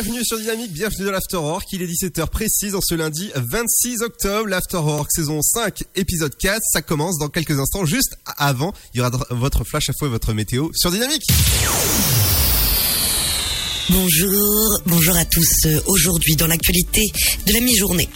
Bienvenue sur Dynamique, bienvenue dans l'Afterwork. Il est 17h précise en ce lundi 26 octobre. L'Afterwork saison 5 épisode 4. Ça commence dans quelques instants. Juste avant, il y aura votre flash à et votre météo sur Dynamique. Bonjour, bonjour à tous. Euh, Aujourd'hui, dans l'actualité de la mi-journée.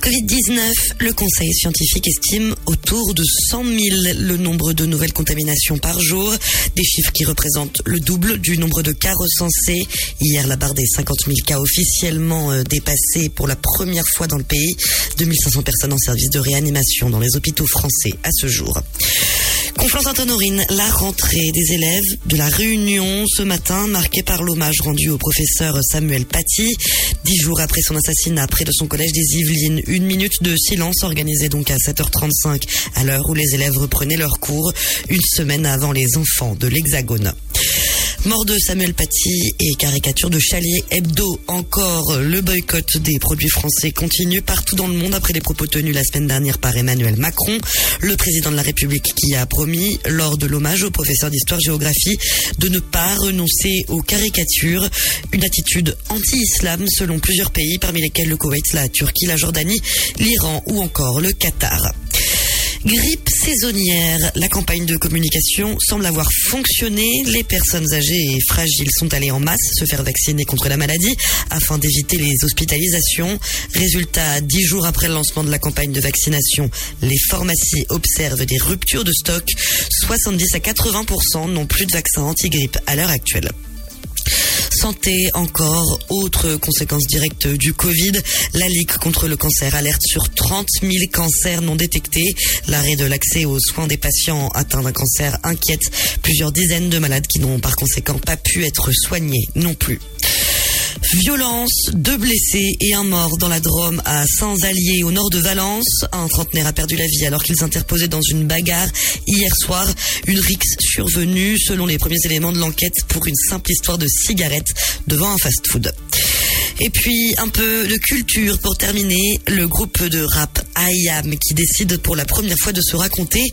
Covid-19, le conseil scientifique estime autour de 100 000 le nombre de nouvelles contaminations par jour, des chiffres qui représentent le double du nombre de cas recensés. Hier, la barre des 50 000 cas officiellement euh, dépassée pour la première fois dans le pays. 2500 personnes en service de réanimation dans les hôpitaux français à ce jour. Conflans-Sainte-Honorine, la rentrée des élèves de la Réunion ce matin, marquée par l'hommage rendu au professeur Samuel Paty. Dix jours après son assassinat près de son collège des Yvelines, une minute de silence organisée donc à 7h35 à l'heure où les élèves reprenaient leurs cours, une semaine avant les enfants de l'Hexagone. Mort de Samuel Paty et caricature de Chalier Hebdo. Encore le boycott des produits français continue partout dans le monde après les propos tenus la semaine dernière par Emmanuel Macron, le président de la République qui a promis lors de l'hommage au professeur d'histoire-géographie de ne pas renoncer aux caricatures. Une attitude anti-islam selon plusieurs pays parmi lesquels le Koweït, la Turquie, la Jordanie, l'Iran ou encore le Qatar. Grippe saisonnière. La campagne de communication semble avoir fonctionné. Les personnes âgées et fragiles sont allées en masse se faire vacciner contre la maladie afin d'éviter les hospitalisations. Résultat, dix jours après le lancement de la campagne de vaccination, les pharmacies observent des ruptures de stock. 70 à 80% n'ont plus de vaccin anti-grippe à l'heure actuelle. Santé encore, autre conséquence directe du Covid, la Ligue contre le cancer alerte sur 30 000 cancers non détectés. L'arrêt de l'accès aux soins des patients atteints d'un cancer inquiète plusieurs dizaines de malades qui n'ont par conséquent pas pu être soignés non plus. Violence, deux blessés et un mort dans la Drôme à Saint-Allier au nord de Valence. Un trentenaire a perdu la vie alors qu'ils interposaient dans une bagarre hier soir. Une rixe survenue selon les premiers éléments de l'enquête pour une simple histoire de cigarette devant un fast-food. Et puis un peu de culture pour terminer, le groupe de rap IAM qui décide pour la première fois de se raconter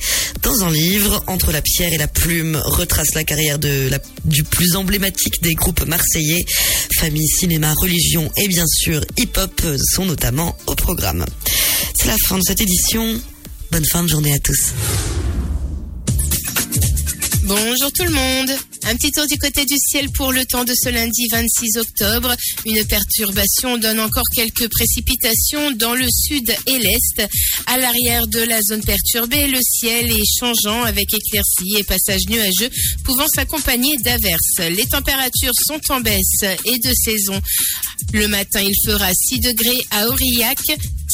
dans un livre entre la pierre et la plume retrace la carrière de la, du plus emblématique des groupes marseillais. Famille, cinéma, religion et bien sûr hip-hop sont notamment au programme. C'est la fin de cette édition. Bonne fin de journée à tous. Bonjour tout le monde. Un petit tour du côté du ciel pour le temps de ce lundi 26 octobre. Une perturbation donne encore quelques précipitations dans le sud et l'est. À l'arrière de la zone perturbée, le ciel est changeant avec éclaircies et passages nuageux pouvant s'accompagner d'averses. Les températures sont en baisse et de saison. Le matin, il fera 6 degrés à Aurillac,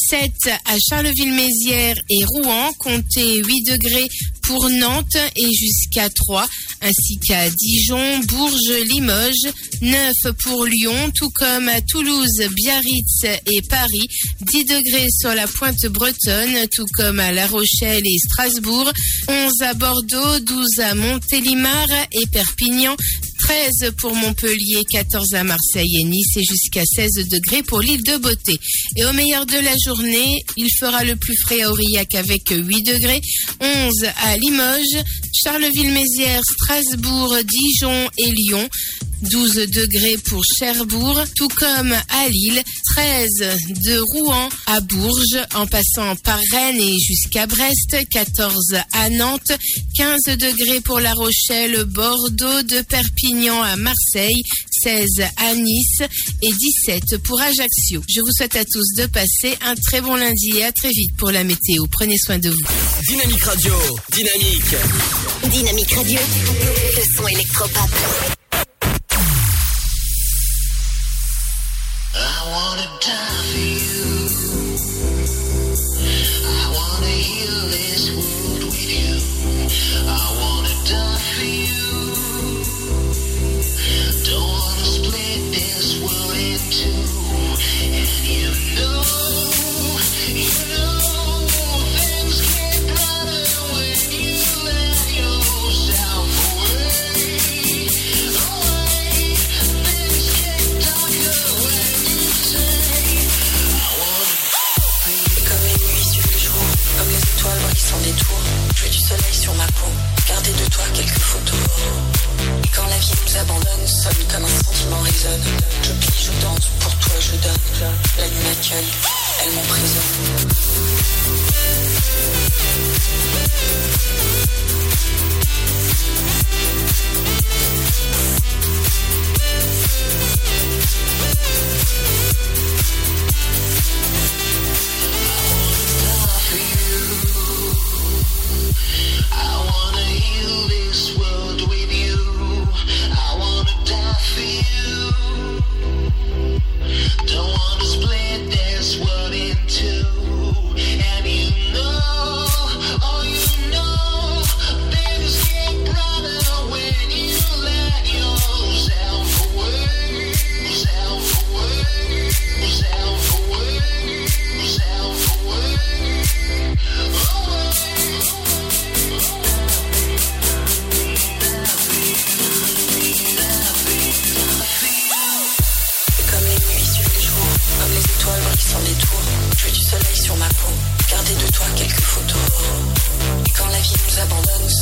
7 à Charleville-Mézières et Rouen, comptez 8 degrés pour Nantes et jusqu'à 3, ainsi qu'à Dijon, Bourges, Limoges, 9 pour Lyon, tout comme à Toulouse, Biarritz et Paris, 10 degrés sur la pointe bretonne, tout comme à La Rochelle et Strasbourg, 11 à Bordeaux, 12 à Montélimar et Perpignan, 13 pour Montpellier, 14 à Marseille et Nice et jusqu'à 16 degrés pour l'île de Beauté. Et au meilleur de la journée, il fera le plus frais à Aurillac avec 8 degrés, 11 à Limoges, Charleville-Mézières, Strasbourg, Dijon et Lyon. 12 degrés pour Cherbourg, tout comme à Lille, 13 de Rouen à Bourges, en passant par Rennes et jusqu'à Brest, 14 à Nantes, 15 degrés pour La Rochelle, Bordeaux, de Perpignan à Marseille, 16 à Nice et 17 pour Ajaccio. Je vous souhaite à tous de passer un très bon lundi et à très vite pour la météo. Prenez soin de vous. Dynamique Radio, dynamique. Dynamique Radio, le son électropop. I wanna die for you. La vie nous abandonne, sonne comme un sentiment résonne. Je plie, je danse, pour toi je donne. La nuit m'accueille, elle m'emprisonne. I wanna heal this world Don't wanna split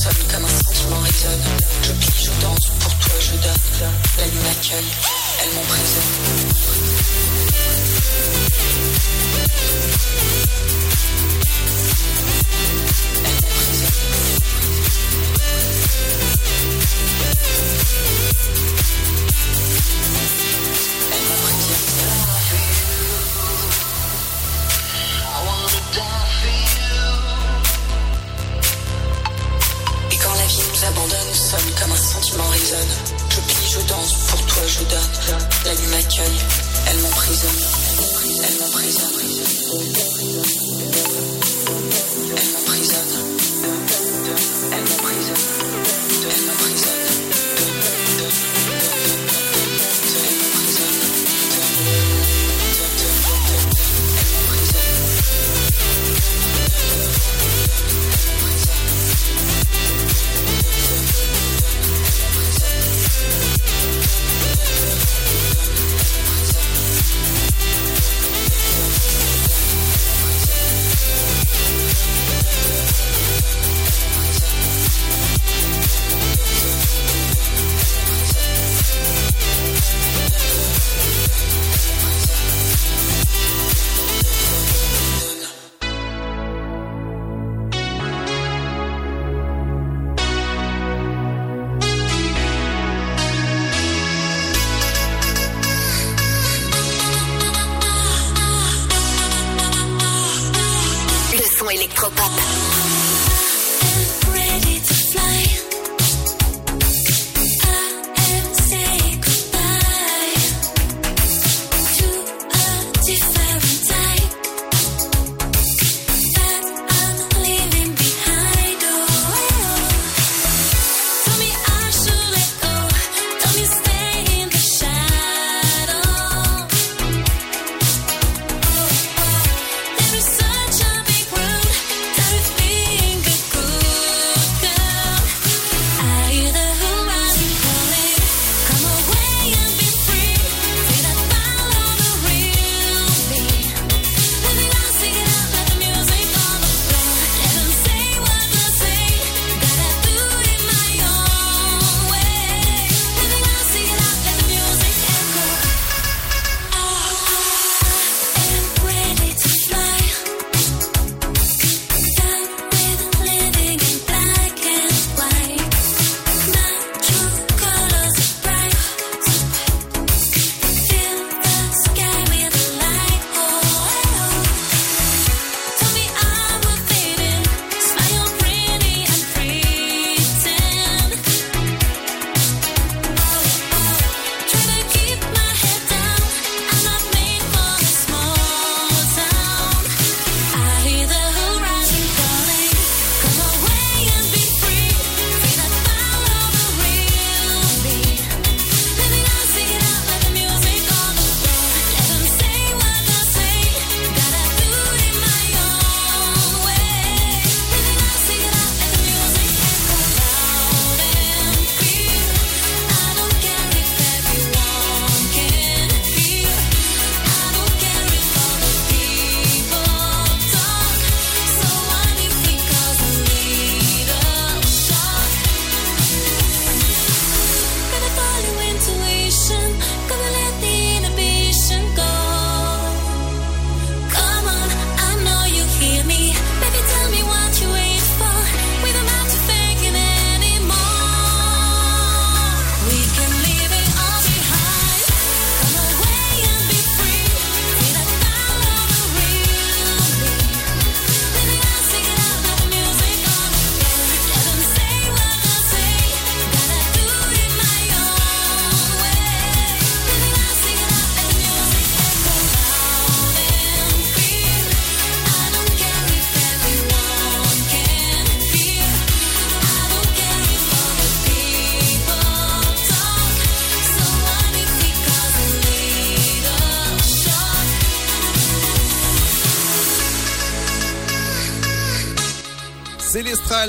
sol comme un sentiment résonne. Je plie, je danse, pour toi je donne. La nuit m'accueille, elle m'emprisonne. Elle m'emprisonne. Elle m'emprisonne. m'accueille, elle m'emprisonne, elle m'emprisonne.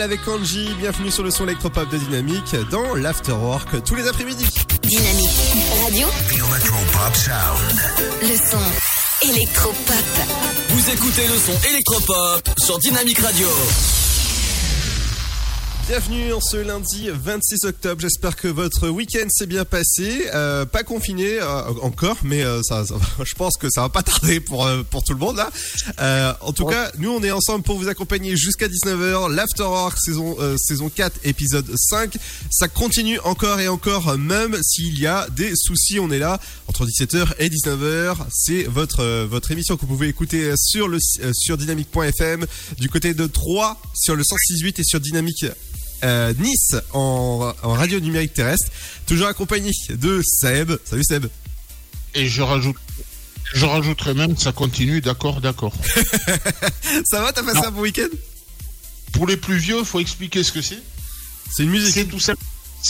Avec Angie, bienvenue sur le son électropop de Dynamique dans l'Afterwork tous les après-midi. Dynamique Radio. Le son électropop. Vous écoutez le son électropop sur Dynamique Radio. Bienvenue en ce lundi 26 octobre. J'espère que votre week-end s'est bien passé. Euh, pas confiné euh, encore, mais euh, ça, je pense que ça va pas tarder pour pour tout le monde là. En tout cas, nous on est ensemble pour vous accompagner jusqu'à 19h. L'Afterwork saison saison 4 épisode 5. Ça continue encore et encore, même s'il y a des soucis. On est là entre 17h et 19h. C'est votre votre émission que vous pouvez écouter sur le sur dynamique.fm du côté de 3 sur le 168 et sur dynamique euh, Nice en, en radio numérique terrestre, toujours accompagné de Seb. Salut Seb. Et je rajoute, je rajouterai même que ça continue, d'accord, d'accord. Ça va, t'as passé Non. un bon week-end? Pour les plus vieux, faut expliquer ce que c'est. C'est une musique. C'est tout simple.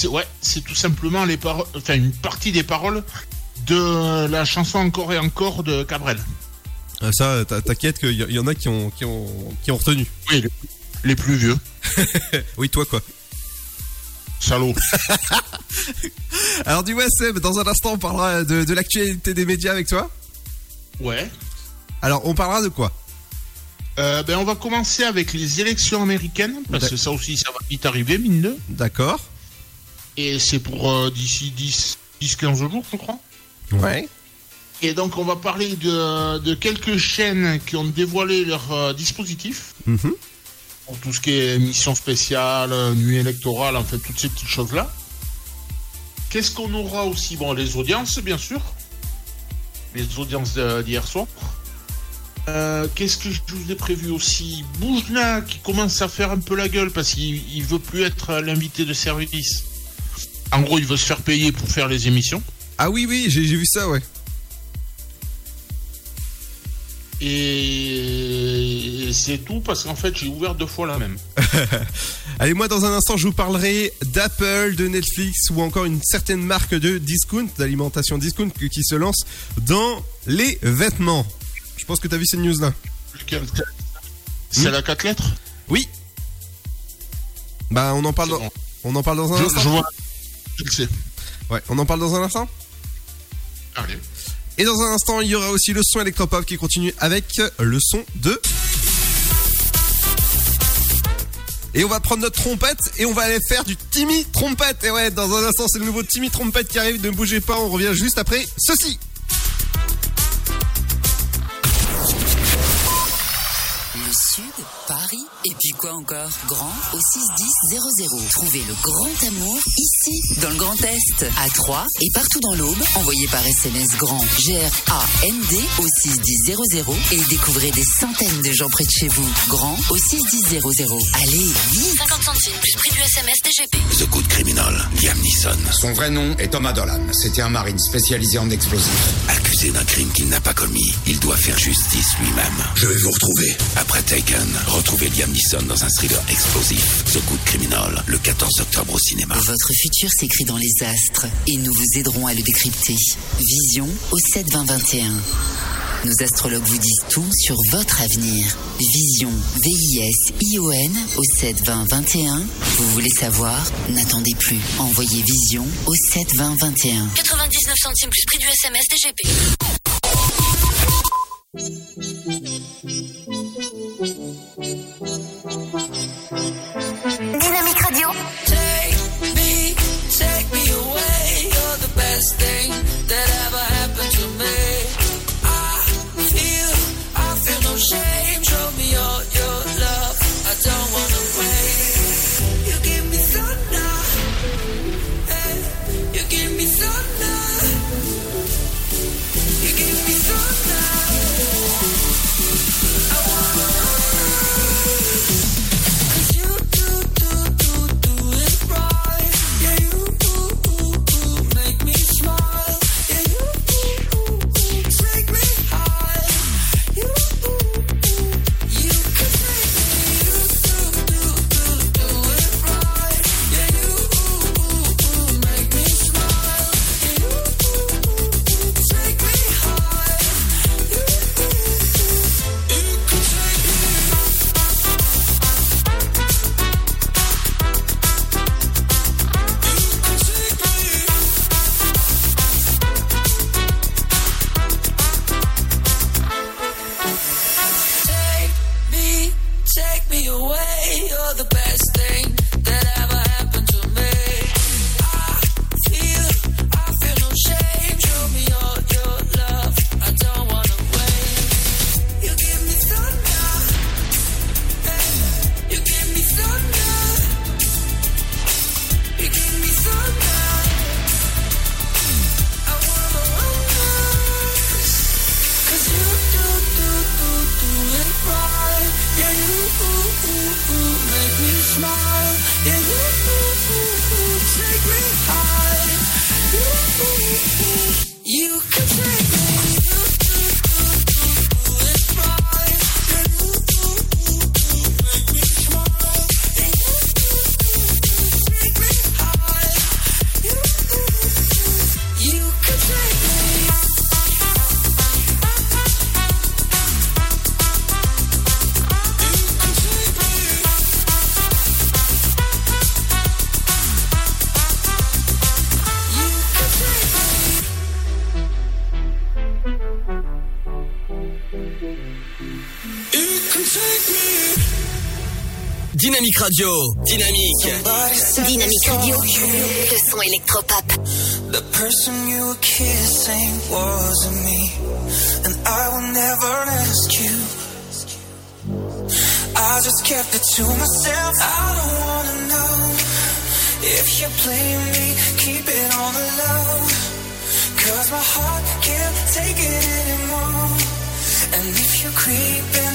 Ouais, c'est tout simplement les paroles, enfin une partie des paroles de la chanson Encore et encore de Cabrel. Euh, Ça, t'inquiète qu'il y, y en a qui ont, qui ont, qui ont retenu. Oui, les, plus vieux. Oui, toi quoi. Salaud. Alors dis-moi Seb, dans un instant on parlera de, de l'actualité des médias avec toi. Ouais. Alors on parlera de quoi? Euh, ben on va commencer avec les élections américaines parce que ça aussi ça va vite arriver mine de. D'accord. Et c'est pour euh, d'ici 10 10-15 jours je crois. Ouais. Et donc on va parler de, de quelques chaînes qui ont dévoilé leur euh, dispositif Mhm. Tout ce qui est émission spéciale, euh, nuit électorale, en fait toutes ces petites choses-là. Qu'est-ce qu'on aura aussi? Bon, les audiences, bien sûr. Les audiences de- d'hier soir. Euh, Qu'est-ce que je vous ai prévu aussi? Boujna qui commence à faire un peu la gueule parce qu'il il veut plus être euh, l'invité de service. En gros, il veut se faire payer pour faire les émissions. Ah oui, oui, j'ai vu ça, ouais. Et c'est tout parce qu'en fait j'ai ouvert deux fois la même. Allez, moi dans un instant je vous parlerai d'Apple, de Netflix ou encore une certaine marque de discount, d'alimentation discount qui se lance dans les vêtements. Je pense que t'as vu ces news là. C'est Hmm la quatre lettres? Oui. Bah on en parle dans, bon. on en parle dans un je, instant. je vois. Je le sais. Ouais, on en parle dans un instant? Allez. Et dans un instant, il y aura aussi le son électropop qui continue avec le son de. Et on va prendre notre trompette et on va aller faire du Timmy trompette. Et ouais, dans un instant, c'est le nouveau Timmy trompette qui arrive. Ne bougez pas, on revient juste après ceci. Le Sud, Paris, et quoi encore Grand au 61000. Trouvez le grand amour ici, dans le Grand Est, à Troyes et partout dans l'Aube. Envoyez par SMS grand G-R-A-N-D au 61000 et découvrez des centaines de gens près de chez vous. Grand au 61000. Allez, vite 50 centimes plus prix du SMS DGP. The Good Criminal, Liam Neeson, Son vrai nom est Thomas Dolan. C'était un marine spécialisé en explosifs. accusé d'un crime qu'il n'a pas commis, il doit faire justice lui-même. Je vais vous retrouver. Après Taken, retrouvez Liam Neeson dans un thriller explosif. The Good Criminal, le 14 octobre au cinéma. Votre futur s'écrit dans les astres et nous vous aiderons à le décrypter. Vision au 7 20 21. Nos astrologues vous disent tout sur votre avenir. Vision, V-I-S-I-O-N au 7 20 21. Vous voulez savoir? N'attendez plus. Envoyez Vision au 7 20 21. 99 centimes plus prix du SMS DGP. Radio. Dynamique. Dynamique Radio, le son électropop. The person you were kissing wasn't me, and I will never ask you. I just kept it to myself. I don't wanna know if you play me. Keep it on the low, cause my heart can't take it anymore. And if you're creeping,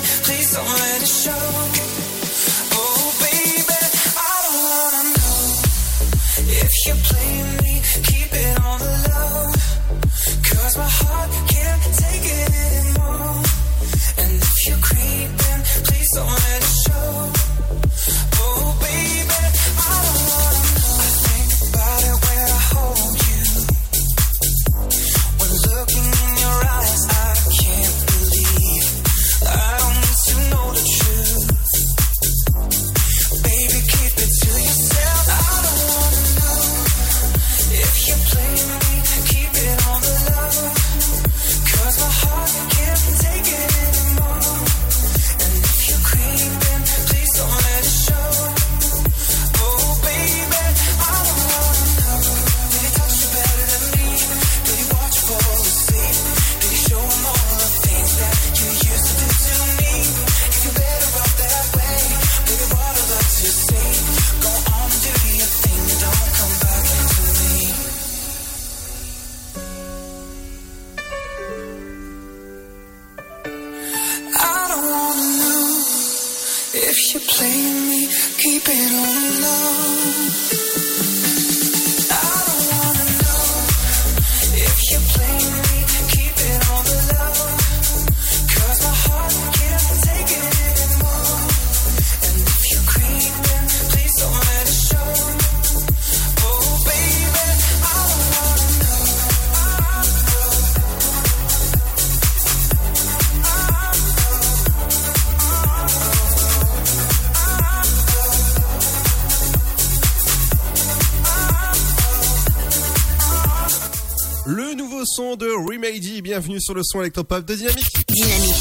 bienvenue sur le son électropop de Dynamique. Dynamique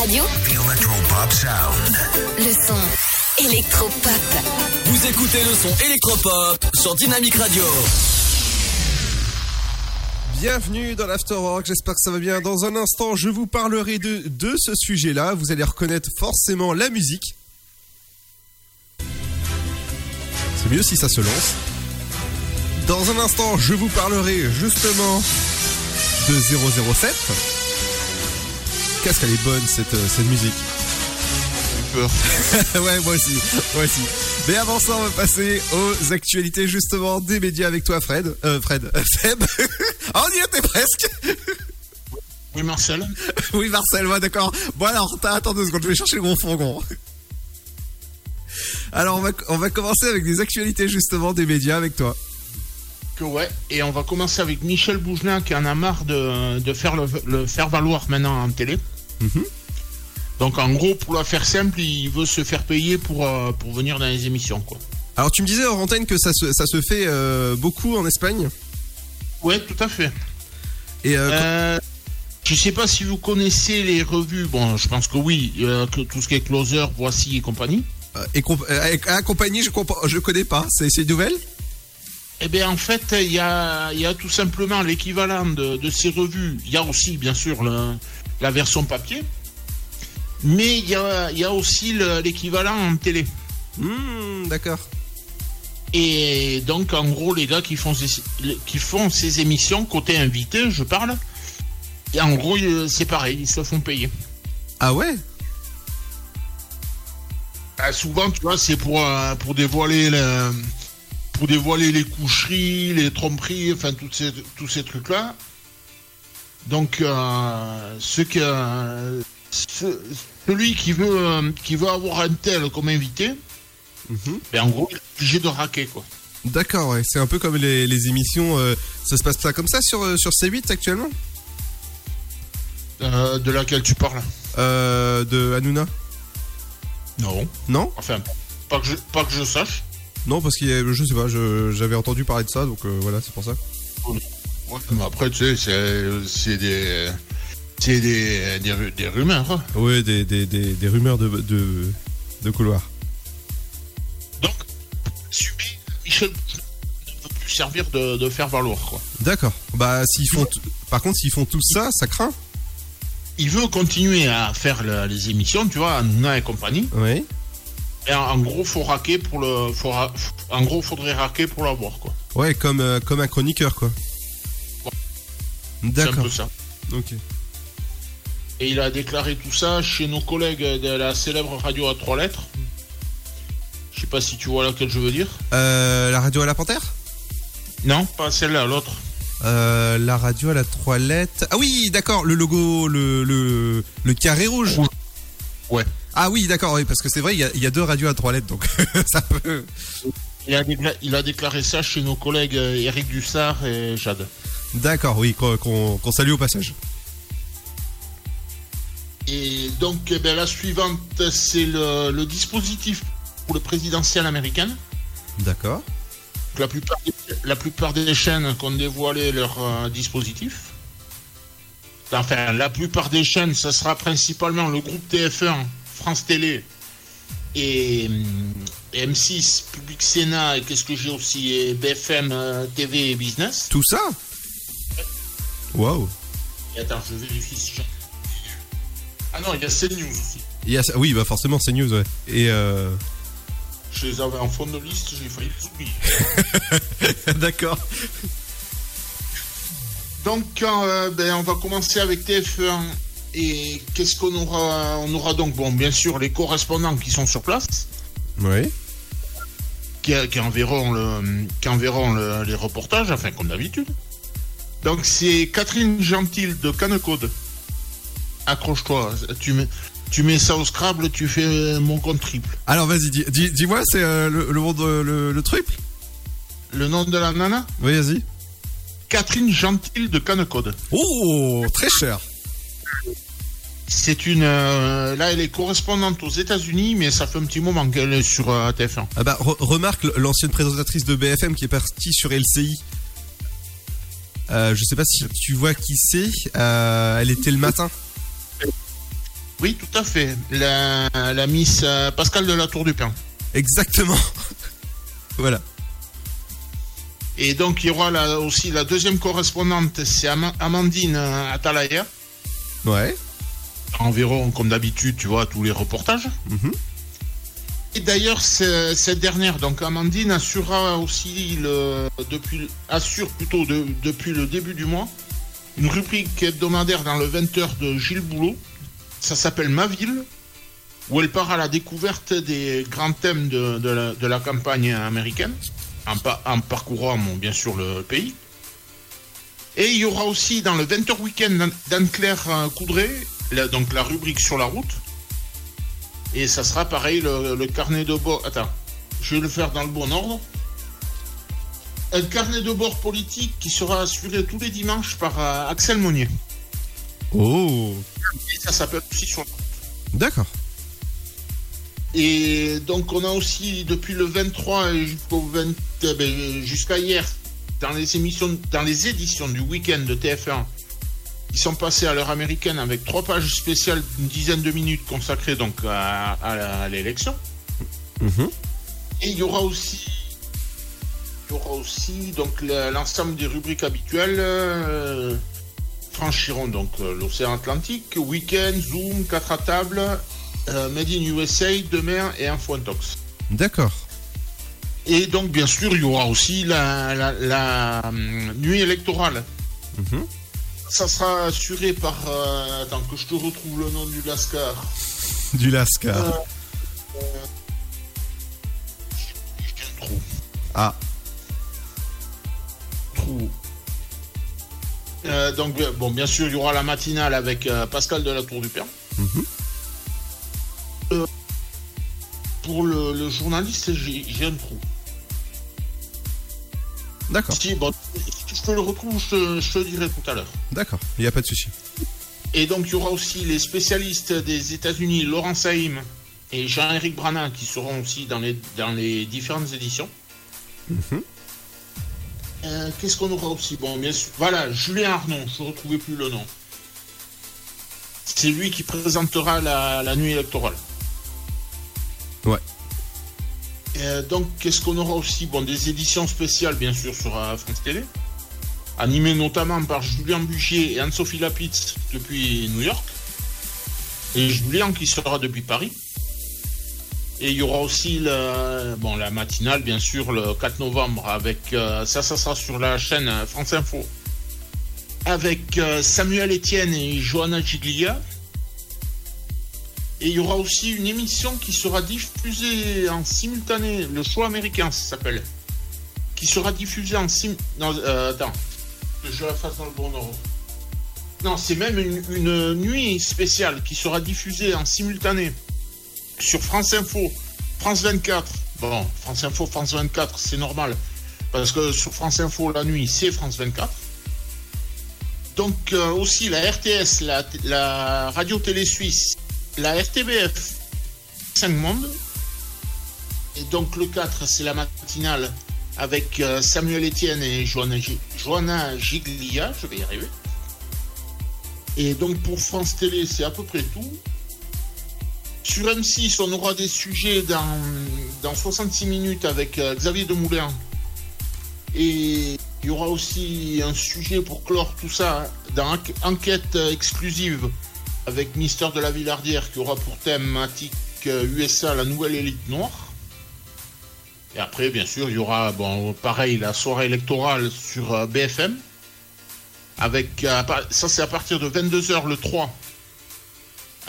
Radio, le son électropop. Vous écoutez le son électropop sur Dynamique Radio. Bienvenue dans l'After Rock, j'espère que ça va bien. Dans un instant, je vous parlerai de, de ce sujet-là. Vous allez reconnaître forcément la musique. C'est mieux si ça se lance. Dans un instant, je vous parlerai justement de 007. Qu'est-ce qu'elle est bonne cette, euh, cette musique ouais, moi aussi, moi aussi. Mais avant ça, on va passer aux actualités justement des médias avec toi, Fred. Euh, Fred, Seb. Ah, on y était presque. Oui, Marcel. oui, Marcel, ouais, d'accord. Bon alors, attends deux secondes, je vais chercher gros fourgon. Alors, on va, on va commencer avec des actualités justement des médias avec toi. Que ouais. Et on va commencer avec Michel Bougelin qui en a marre de, de faire le, le faire valoir maintenant en télé. Mhm. Donc en gros, pour la faire simple, il veut se faire payer pour, euh, pour venir dans les émissions. Quoi. Alors, tu me disais hors antenne que ça se, ça se fait euh, beaucoup en Espagne? Ouais, tout à fait. Et euh, Euh, je sais pas si vous connaissez les revues. Bon, je pense que oui. que tout ce qui est Closer, Voici et compagnie. Et comp- accompagné, je comprends, je connais pas. C'est c'est une nouvelle? Eh bien, en fait, il y a, il y a tout simplement l'équivalent de, de ces revues. Il y a aussi, bien sûr, le- la version papier. Mais il y a, il y a aussi le- l'équivalent en télé. Hmm, D'accord. Et donc, en gros, les gars qui font ces, qui font ces émissions, côté invité, je parle, et en gros, euh, c'est pareil, ils se font payer. Ah ouais? Ah, souvent, tu vois, c'est pour, euh, pour dévoiler le- pour dévoiler les coucheries, les tromperies, enfin, toutes ces, tous ces trucs-là. Donc, euh, ce que, euh, ce- celui qui veut, euh, qui veut avoir un tel comme invité, ben, en gros, il est obligé de raquer, quoi. D'accord, ouais. C'est un peu comme les, les émissions. euh, ça se passe pas comme ça sur, sur C8 actuellement? De laquelle tu parles? De Hanouna? Non. Non? Enfin, pas que je, pas que je sache. Non, parce a, je sais pas, j'avais entendu parler de ça, donc euh, voilà, c'est pour ça. Ouais, mais après, tu sais, c'est, des, c'est des, des, ru- des rumeurs. hein. Ouais, des, des, des, des rumeurs de, de, de couloir. Subé, Michel ne veut plus servir de, de faire valoir, quoi. D'accord. Bah, s'ils font. Par contre, s'ils font tout ça, ça craint. Il veut continuer à faire le- les émissions, tu vois, Hanouna et compagnie. Oui. Et en, en gros, faut raquer pour le, faut ra- en gros, faudrait raquer pour l'avoir, quoi. Ouais, comme, euh, comme un chroniqueur, quoi. D'accord. Ok. Et il a déclaré tout ça chez nos collègues de la célèbre radio à trois lettres. Je sais pas si tu vois laquelle je veux dire. Euh, la radio à la panthère? Non, pas celle-là, l'autre. euh, La radio à la trois lettres. Ah oui, d'accord, le logo, le, le, le carré rouge. Ouais. Ah oui, d'accord, oui, parce que c'est vrai, il y a, il y a deux radios à trois lettres, donc ça peut. Il a, décla- il a déclaré ça chez nos collègues euh, Eric Dussard et Jade. D'accord, oui, qu'on salue au passage. Et donc, eh ben, la suivante, c'est le, le dispositif pour le présidentiel américain. D'accord. La plupart, des- la plupart des chaînes qui ont dévoilé leur euh, dispositif. Enfin, la plupart des chaînes, ce sera principalement le groupe TF1, France Télé et, et M6, Public Sénat et qu'est-ce que j'ai aussi, et BFM euh, TV et Business. Tout ça Waouh. Et attends, je vérifie si j'ai... Ah non, il y a CNews aussi. Il y a- Oui, bah forcément, c'est news, ouais. Et euh... Je les avais en fond de liste, j'ai failli les oublier. D'accord. Donc, euh, ben, on va commencer avec TF1. Et qu'est-ce qu'on aura On aura donc, bon, bien sûr, les correspondants qui sont sur place, Oui. qui, qui enverront, le, qui enverront le- les reportages, enfin, comme d'habitude. Donc, c'est Catherine Gentil de Canecode. Accroche-toi, tu mets, tu mets ça au Scrabble, tu fais mon compte triple. Alors vas-y, dis- dis- dis-moi, c'est euh, le, le, monde- le, le triple? Le nom de la nana? Oui, vas-y. Catherine Gentil de Canecode. Oh, très cher. C'est une. euh, là, elle est correspondante aux États-Unis, mais ça fait un petit moment qu'elle est sur euh, TF1. Ah bah, re- remarque l'ancienne présentatrice de BFM qui est partie sur LCI. Euh, je sais pas si tu vois qui c'est. Euh, elle était le matin. Oui, tout à fait. La, la Miss euh, Pascal de la Tour du Pain. Exactement. voilà. Et donc, il y aura là aussi la deuxième correspondante, c'est Ama- Amandine Atalaya. Ouais. Environ, comme d'habitude, tu vois, tous les reportages. Mhm. Et d'ailleurs, cette dernière, donc Amandine, assurera aussi, le, depuis, le- assure plutôt de- depuis le début du mois, une rubrique hebdomadaire dans le 20h de Gilles Boulot. Ça s'appelle Ma Ville, où elle part à la découverte des grands thèmes de, de la, de la campagne américaine, en, pa- en parcourant bon, bien sûr le pays. Et il y aura aussi dans le 20h week-end d'Anne-Claire euh, Coudray, la- donc la rubrique sur la route. Et ça sera pareil, le, le carnet de bord. Attends, je vais le faire dans le bon ordre. Un carnet de bord politique qui sera assuré tous les dimanches par euh, Axel Monnier. Oh. Et ça s'appelle aussi sur la route. D'accord. Et donc on a aussi depuis le 23 jusqu'au 20 euh, ben, jusqu'à hier dans les émissions dans les éditions du week-end de TF1 qui sont passées à l'heure américaine avec trois pages spéciales d'une dizaine de minutes consacrées donc à, à la- à l'élection. Mhm. Et il y aura aussi, il y aura aussi donc le- l'ensemble des rubriques habituelles euh, franchiront donc euh, l'océan Atlantique, Week-end, Zoom, 4 à table, euh, Made in USA, Demain et Info Intox. D'accord. Et donc bien sûr il y aura aussi la, la- la, hum, nuit électorale. Mhm. Ça sera assuré par euh, attends que je te retrouve le nom du Lascar. Du Lascar. Euh, euh, j'ai un trou. Ah, trou. Euh, donc, euh, bon, bien sûr, il y aura la matinale avec euh, Pascal de la Tour du Père. Mhm. Euh, pour le, le journaliste, j'ai un trou. D'accord. Si, bon, si je te le retrouve, je te, je te le dirai tout à l'heure. D'accord, il n'y a pas de souci. Et donc, il y aura aussi les spécialistes des États-Unis, Laurent Saïm et Jean-Éric Branin, qui seront aussi dans les, dans les différentes éditions. Mhm. Euh, Qu'est-ce qu'on aura aussi? Bon, bien sûr. Voilà, Julien Arnon, je ne retrouvais plus le nom. C'est lui qui présentera la, la nuit électorale. Ouais. Euh, donc, qu'est-ce qu'on aura aussi Bon, des éditions spéciales, bien sûr, sur euh, France Télé. Animées notamment par Julien Bugier et Anne-Sophie Lapitz depuis New York. Et Julien qui sera depuis Paris. Et il y aura aussi bon, la matinale, bien sûr, le 4 novembre, avec euh, ça, ça sera sur la chaîne France Info, avec Samuel Etienne et Johanna Giglia. Et il y aura aussi une émission qui sera diffusée en simultané, le show américain, ça s'appelle, qui sera diffusée en sim. Non, euh, attends, que je la fasse dans le bon ordre. Non, c'est même une, nuit spéciale qui sera diffusée en simultané sur France Info, France 24. Bon, France Info, France 24, c'est normal. Parce que sur France Info, la nuit, c'est France 24. Donc euh, aussi la RTS, la, la Radio Télé Suisse, la RTBF, 5 mondes. Et donc le 4, c'est la matinale avec euh, Samuel Etienne et Johanna Giglia, je vais y arriver. Et donc pour France Télé, c'est à peu près tout. Sur M6, on aura des sujets dans, dans 66 minutes avec euh, Xavier Demoulin. Et il y aura aussi un sujet pour clore tout ça dans Enque- Enquête euh, exclusive avec Mister de la Villardière qui aura pour thématique euh, USA, la nouvelle élite noire. Et après, bien sûr, il y aura, bon, pareil, la soirée électorale sur euh, BFM. Avec, euh, ça, c'est à partir de 22h le 3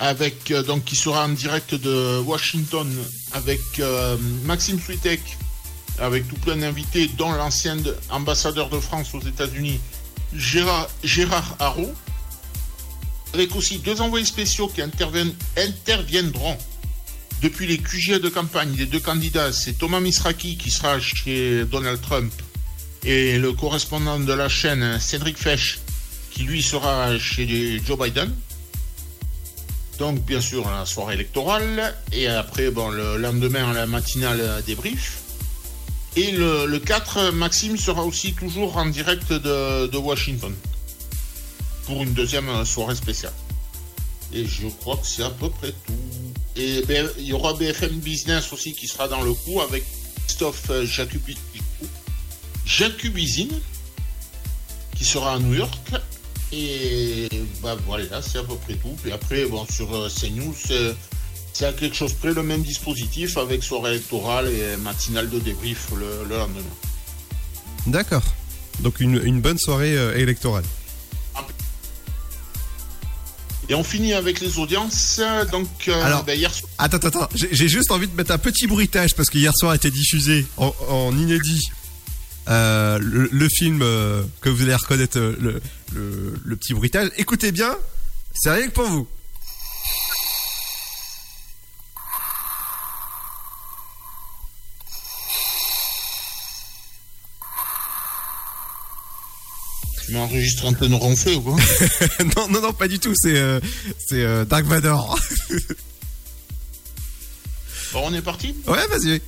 avec euh, donc qui sera en direct de Washington avec euh, Maxime Switek avec tout plein d'invités dont l'ancien de- ambassadeur de France aux États-Unis Gérard, Gérard Haro avec aussi deux envoyés spéciaux qui interviendront depuis les QG de campagne des deux candidats c'est Thomas Misraki qui sera chez Donald Trump et le correspondant de la chaîne Cédric Fesch qui lui sera chez Joe Biden donc, bien sûr, la soirée électorale. Et après, bon, le lendemain, la matinale débrief. Et le, le 4, Maxime sera aussi toujours en direct de Washington. Pour une deuxième euh, soirée spéciale. Et je crois que c'est à peu près tout. Et ben, il y aura BFM Business aussi qui sera dans le coup avec Christophe euh, Jacobi- Jacubizine qui sera à New York. Et bah voilà, c'est à peu près tout. Puis après, bon, sur euh, CNews, c'est- c'est à quelque chose près le même dispositif avec soirée électorale et matinale de débrief le, le lendemain. D'accord. Donc une, une bonne soirée euh, électorale. Et on finit avec les audiences. Donc, euh, Alors, ben, hier soir, Attends, attends, attends. J'ai juste envie de mettre un petit bruitage parce que hier soir a été diffusé en, en inédit euh, le, le film euh, que vous allez reconnaître euh, le, le, le petit bruitage. Écoutez bien, c'est rien que pour vous. Tu m'enregistres un peu de ronfler ou quoi non, non, non, pas du tout. C'est euh, c'est euh, Dark Vador. Bon, on est parti ouais, vas-y.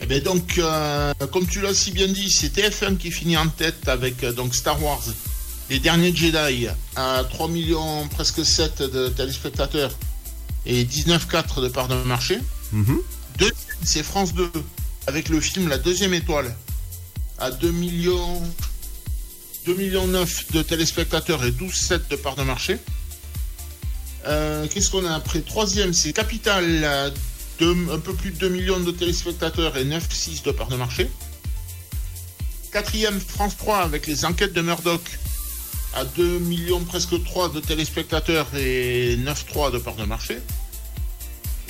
Eh bien donc, euh, comme tu l'as si bien dit, c'est TF1 qui finit en tête avec donc Star Wars, Les Derniers Jedi, à 3 millions, presque 7 de téléspectateurs et 19,4 de part de marché. Mhm. Deuxième, c'est France 2, avec le film La Deuxième Étoile, à 2 millions, 2 millions 9 de téléspectateurs et 12,7 de part de marché. Euh, Qu'est-ce qu'on a après? Troisième, c'est Capital, un peu plus de 2 millions de téléspectateurs et 9,6 de part de marché. Quatrième, France 3, avec les enquêtes de Murdoch, à 2 millions presque 3 de téléspectateurs et 9,3 de part de marché.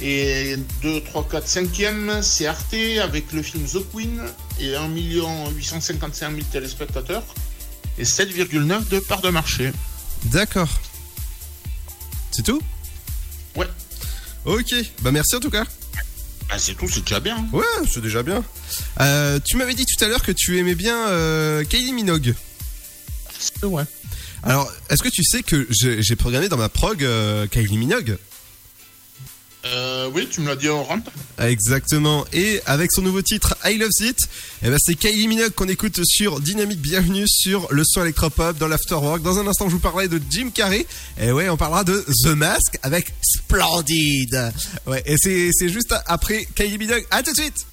Et 2, 3, 4, 5e, c'est Arte avec le film The Queen et 1 855 000 téléspectateurs et 7,9 de part de marché. D'accord. C'est tout? Ouais. Ok, bah merci en tout cas. Bah, c'est tout, c'est déjà bien. Ouais, c'est déjà bien. Euh, tu m'avais dit tout à l'heure que tu aimais bien euh, Kylie Minogue. Ouais. Alors, est-ce que tu sais que j'ai j'ai programmé dans ma prog euh, Kylie Minogue? Euh, oui, tu me l'as dit en rentre. Exactement. Et avec son nouveau titre I Love It, eh ben c'est Kylie Minogue qu'on écoute sur Dynamique. Bienvenue sur le son électropop dans l'Afterwork. Dans un instant, je vous parlerai de Jim Carrey. Et ouais, on parlera de The Mask avec Splendid. Ouais, et c'est c'est juste après Kylie Minogue. À tout de suite.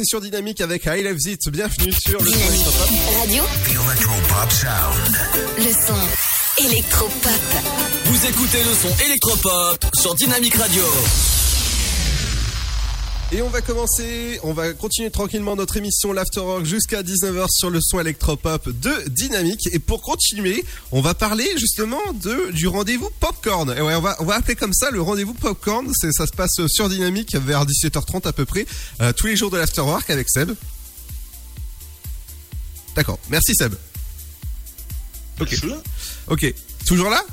C'est sur Dynamique avec I Love It. Bienvenue sur le son électropop. Radio. Le son électropop. Vous écoutez le son électropop sur Dynamique Radio. Et on va commencer, on va continuer tranquillement notre émission l'After Rock jusqu'à 19h sur le son électropop de Dynamique. Et pour continuer, on va parler justement de du rendez-vous Popcorn. Et ouais, on va on va appeler comme ça le rendez-vous Popcorn. C'est ça se passe sur Dynamique vers 17h30 à peu près euh, tous les jours de l'After Work avec Seb. D'accord. Merci Seb. Ok. Ok. Toujours là?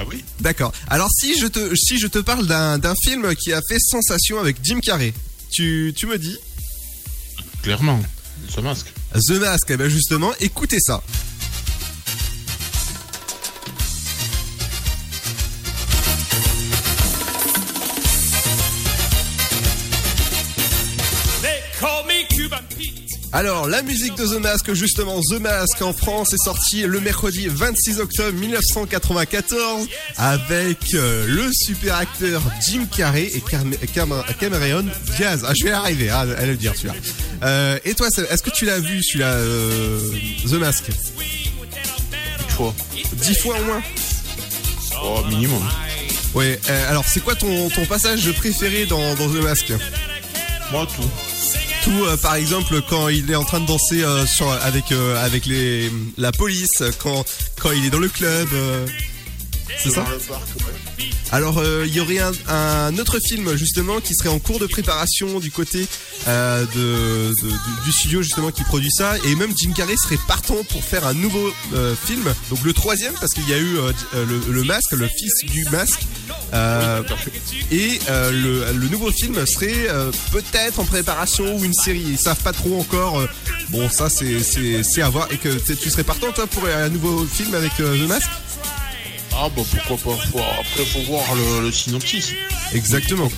Ah oui. D'accord. Alors si je te si je te parle d'un film qui a fait sensation avec Jim Carrey, tu tu me dis? Clairement. Ce masque. The Mask, eh ben justement, écoutez ça. Alors, la musique de The Mask, justement, The Mask en France est sorti le mercredi 26 octobre 1994 avec euh, le super acteur Jim Carrey et Cam- Cameron Diaz. Ah, je vais arriver à, à le dire celui-là. Euh, et toi, est-ce que tu l'as vu celui-là, euh, The Mask? Une fois. Dix fois au moins? Oh, minimum. Ouais, alors c'est quoi ton, ton passage préféré dans, dans The Mask? Moi, tout. Tout, euh, par exemple, quand il est en train de danser euh, avec, euh, avec les, la police, quand, quand il est dans le club. C'est ça. Alors, euh, il y aurait un, autre film, justement, qui serait en cours de préparation du côté euh, de, du, studio, justement, qui produit ça. Et même Jim Carrey serait partant pour faire un nouveau euh, film. Donc, le troisième, parce qu'il y a eu le, masque, le fils du masque. Et le, nouveau film serait peut-être en préparation ou une série. Ils savent pas trop encore. bon, ça, c'est- à voir. Et que tu serais partant, toi, pour un nouveau film avec The Mask? Ah, bah pourquoi pas. Après, faut voir le, le synopsis. Exactement.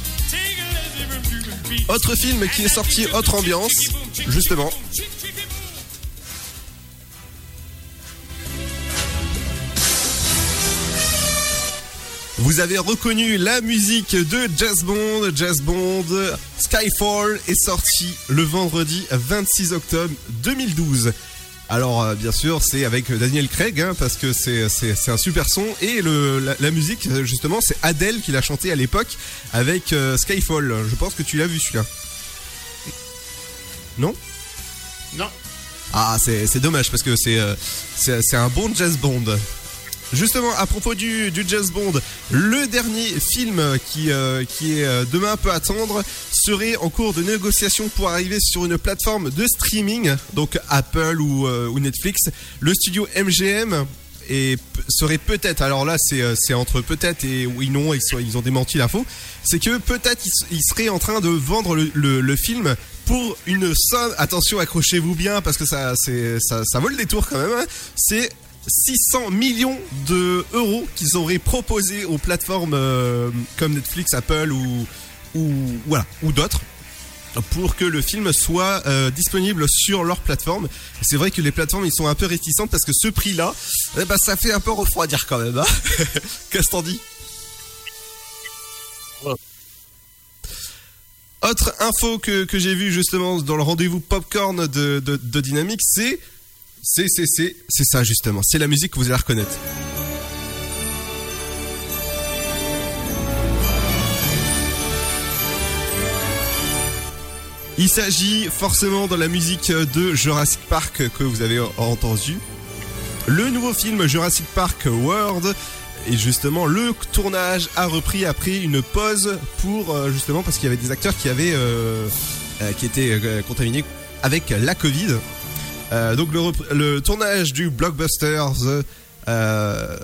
Autre film qui est sorti, autre ambiance, justement. Vous avez reconnu la musique de Jazz Bond. Jazz Bond Skyfall est sorti le vendredi 26 octobre 2012. Alors euh, bien sûr c'est avec Daniel Craig hein, parce que c'est un super son et le la, la musique euh, justement c'est Adele qui l'a chanté à l'époque avec euh, Skyfall. Je pense que tu l'as vu celui-là. Non? Non. Ah c'est dommage parce que c'est c'est c'est un bon jazz bond. Justement, à propos du, du Jazz Bond, le dernier film qui, euh, qui est euh, demain peut attendre serait en cours de négociation pour arriver sur une plateforme de streaming, donc Apple ou, euh, Netflix. Le studio MGM et serait peut-être, alors là c'est entre peut-être et oui non, ils, ils ont démenti l'info, c'est que peut-être ils, seraient en train de vendre le, le- film pour une somme, attention accrochez-vous bien parce que ça, ça, ça vole des tours quand même, hein. c'est 600 millions de euros qu'ils auraient proposé aux plateformes euh, comme Netflix, Apple ou, voilà, ou d'autres pour que le film soit euh, disponible sur leur plateforme. C'est vrai que les plateformes ils sont un peu réticentes parce que ce prix-là, eh ben, ça fait un peu refroidir quand même. Hein Qu'est-ce que t'en dis? Autre info que, que j'ai vu justement dans le rendez-vous popcorn de, de, c'est c'est c'est c'est c'est ça justement. C'est la musique que vous allez reconnaître. Il s'agit forcément de la musique de Jurassic Park que vous avez entendu. Le nouveau film Jurassic Park World et justement le tournage a repris après une pause pour euh, justement parce qu'il y avait des acteurs qui avaient euh, euh, qui étaient contaminés avec la Covid. Euh, donc le, le tournage du blockbuster euh,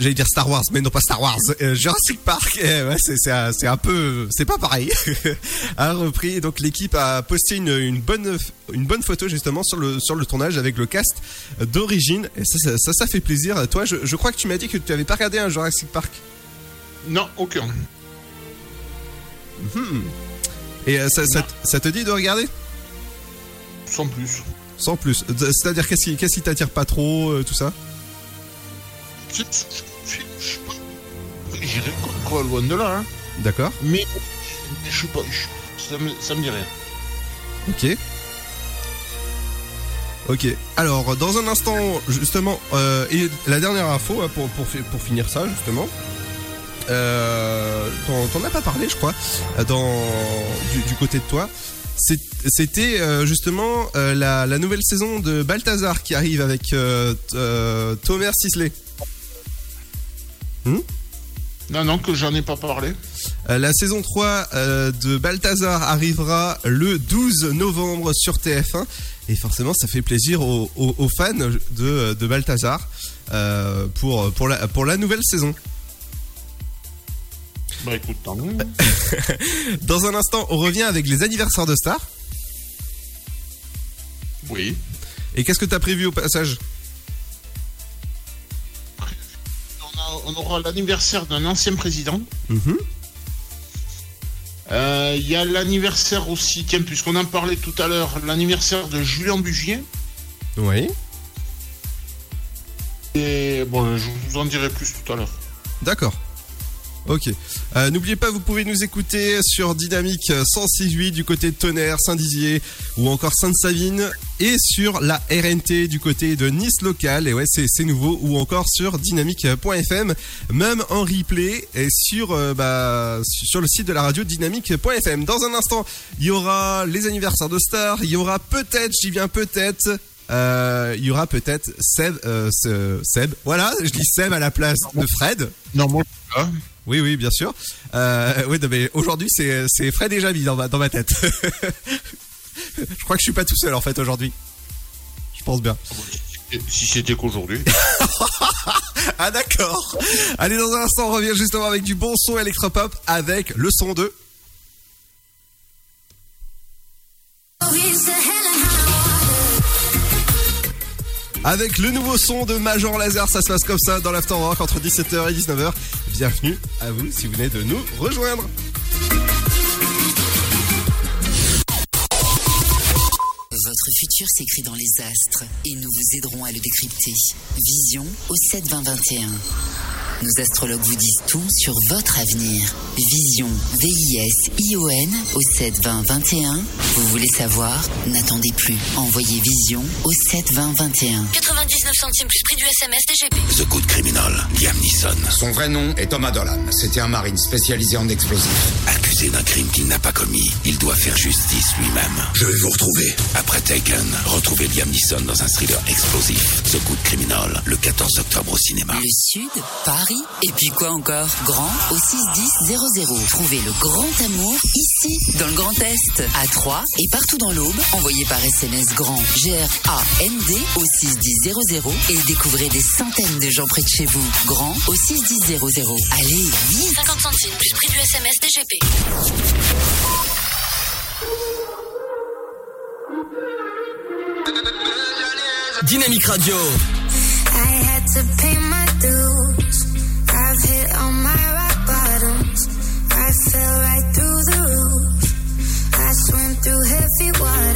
J'allais dire Star Wars, mais non pas Star Wars. euh, Jurassic Park, eh ouais, c'est c'est un, c'est un peu, c'est pas pareil. a repris. Donc l'équipe a posté une, une bonne une bonne photo justement sur le sur le tournage avec le cast d'origine. Et ça, ça, ça, ça fait plaisir. Toi, je, je crois que tu m'as dit que tu avais pas regardé un Jurassic Park. Non, aucun. Mhm. Et euh, ça, ça, ça te dit de regarder? Sans plus. Sans plus. C'est-à-dire qu'est-ce qui qu'est-ce qui t'attire pas trop, euh, tout ça? J'irai quoi, loin de là. Hein? D'accord. Mais je suis pas. ça, me, ça me dit rien. Ok. Ok. Alors, dans un instant, justement, euh, et la dernière info hein, pour, pour, pour finir ça, justement. Euh, t'en- T'en as pas parlé, je crois, dans, du, du côté de toi. C'était euh, justement euh, la, la nouvelle saison de Balthazar qui arrive avec euh, euh, Thomas Sisley. Hmm Non, non, que j'en ai pas parlé. La saison 3 euh, de Balthazar arrivera le 12 novembre sur TF1 et forcément ça fait plaisir aux, aux- aux fans de, de Balthazar pour, pour, la, pour la nouvelle saison. Bah écoute, tant mieux. Dans un instant, on revient avec les anniversaires de stars. Oui. Et qu'est-ce que tu as prévu au passage? On, a- on aura l'anniversaire d'un ancien président. Mhm. Euh, Il y a l'anniversaire aussi, tiens, puisqu'on en parlait tout à l'heure, l'anniversaire de Julien Bugier. Oui. Et bon, je vous en dirai plus tout à l'heure. D'accord. Ok. Euh, N'oubliez pas, vous pouvez nous écouter sur Dynamique 106.8 du côté de Tonnerre, Saint-Dizier ou encore Sainte-Savine et sur la RNT du côté de Nice local. Et ouais, c'est c'est nouveau ou encore sur dynamique.fm, même en replay et sur euh, bah, sur le site de la radio dynamique.fm. Dans un instant, il y aura les anniversaires de stars, il y aura peut-être, j'y viens peut-être. euh, il y aura peut-être Seb, euh, Seb, voilà, je dis Seb à la place de Fred. Non, moi, Oui, oui, bien sûr. Euh, oui, non, mais aujourd'hui, c'est, c'est Fred et Jamy dans ma, dans ma tête. je crois que je suis pas tout seul, en fait, aujourd'hui. Je pense bien. Si c'était qu'aujourd'hui. ah, d'accord. Allez, dans un instant, on revient justement avec du bon son électropop avec le son de... Avec le nouveau son de Major Laser, ça se passe comme ça dans l'Afterwork entre 17h et 19h. Bienvenue à vous si vous venez de nous rejoindre. Votre futur s'écrit dans les astres et nous vous aiderons à le décrypter. Vision au 72021. Nos astrologues vous disent tout sur votre avenir. Vision, V-I-S-I-O-N au 72021. Vous voulez savoir? N'attendez plus. Envoyez Vision au 72021. 99 centimes plus prix du SMS DGP. The Good Criminal, Liam Neeson. Son vrai nom est Thomas Dolan. C'était un marine spécialisé en explosifs. Accusé d'un crime qu'il n'a pas commis, il doit faire justice lui-même. Je vais vous retrouver. Après Taken, retrouvez Liam Neeson dans un thriller explosif. The Good Criminal, le 14 octobre au cinéma. Le Sud, Paris, et puis quoi encore? Grand au 61000. Trouvez le grand amour ici, dans le Grand Est, à Troyes et partout dans l'Aube. Envoyez par SMS grand G-R-A-N-D au 61000 et découvrez des centaines de gens près de chez vous. Grand au 61000. Allez, vite 50 centimes plus prix du SMS DGP. Dynamique Radio. I had to pay my dues. I've hit all my rock bottoms. I fell right through the roof. I swim through heavy waters.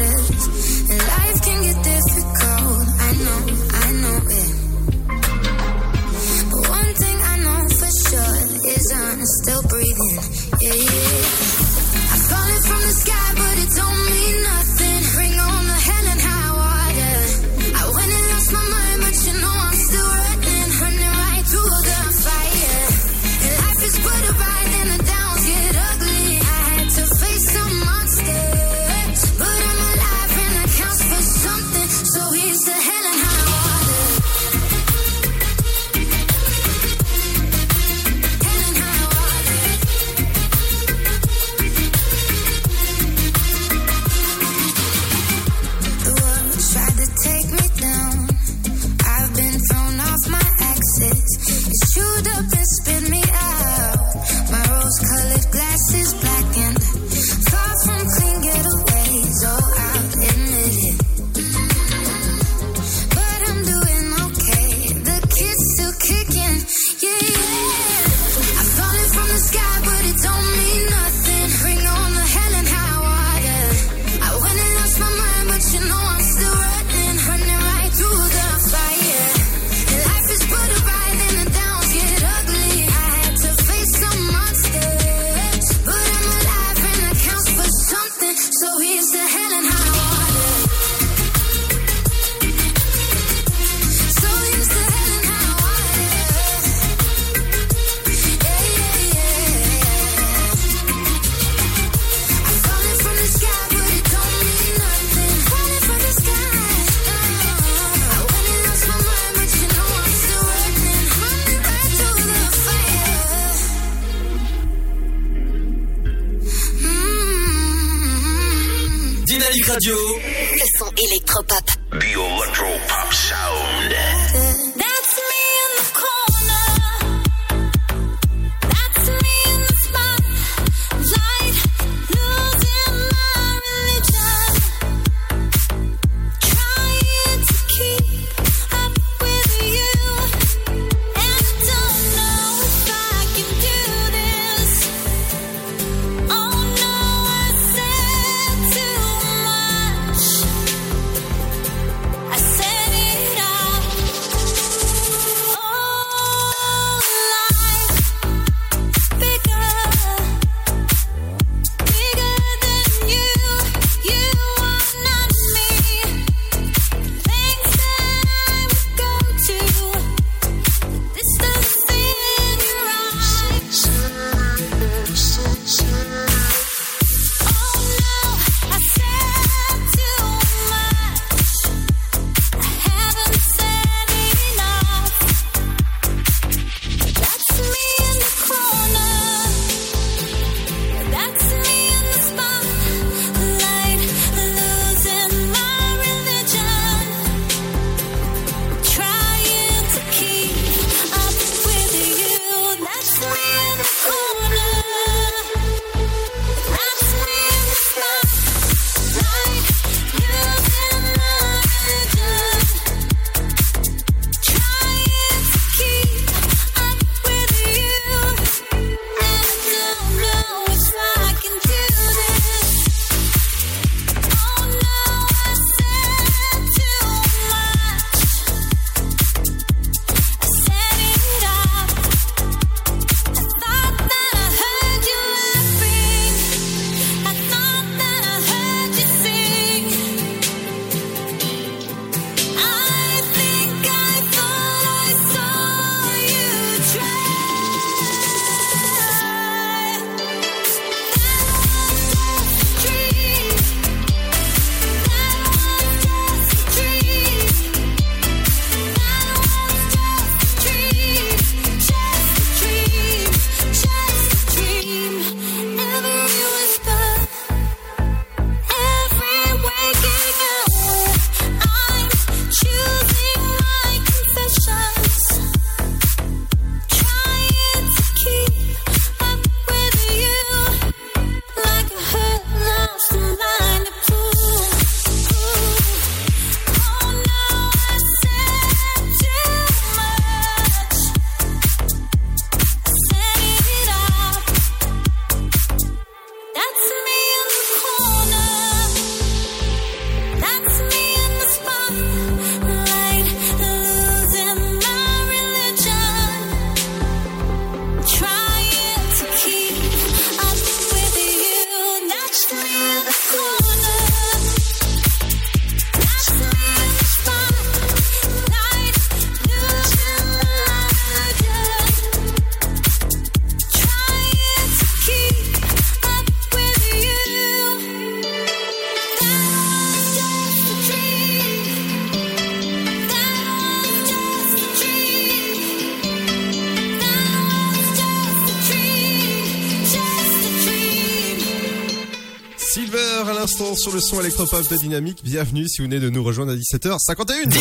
À sur le son électropop de Dynamique. Bienvenue si vous venez de nous rejoindre à 17h51. Dynamique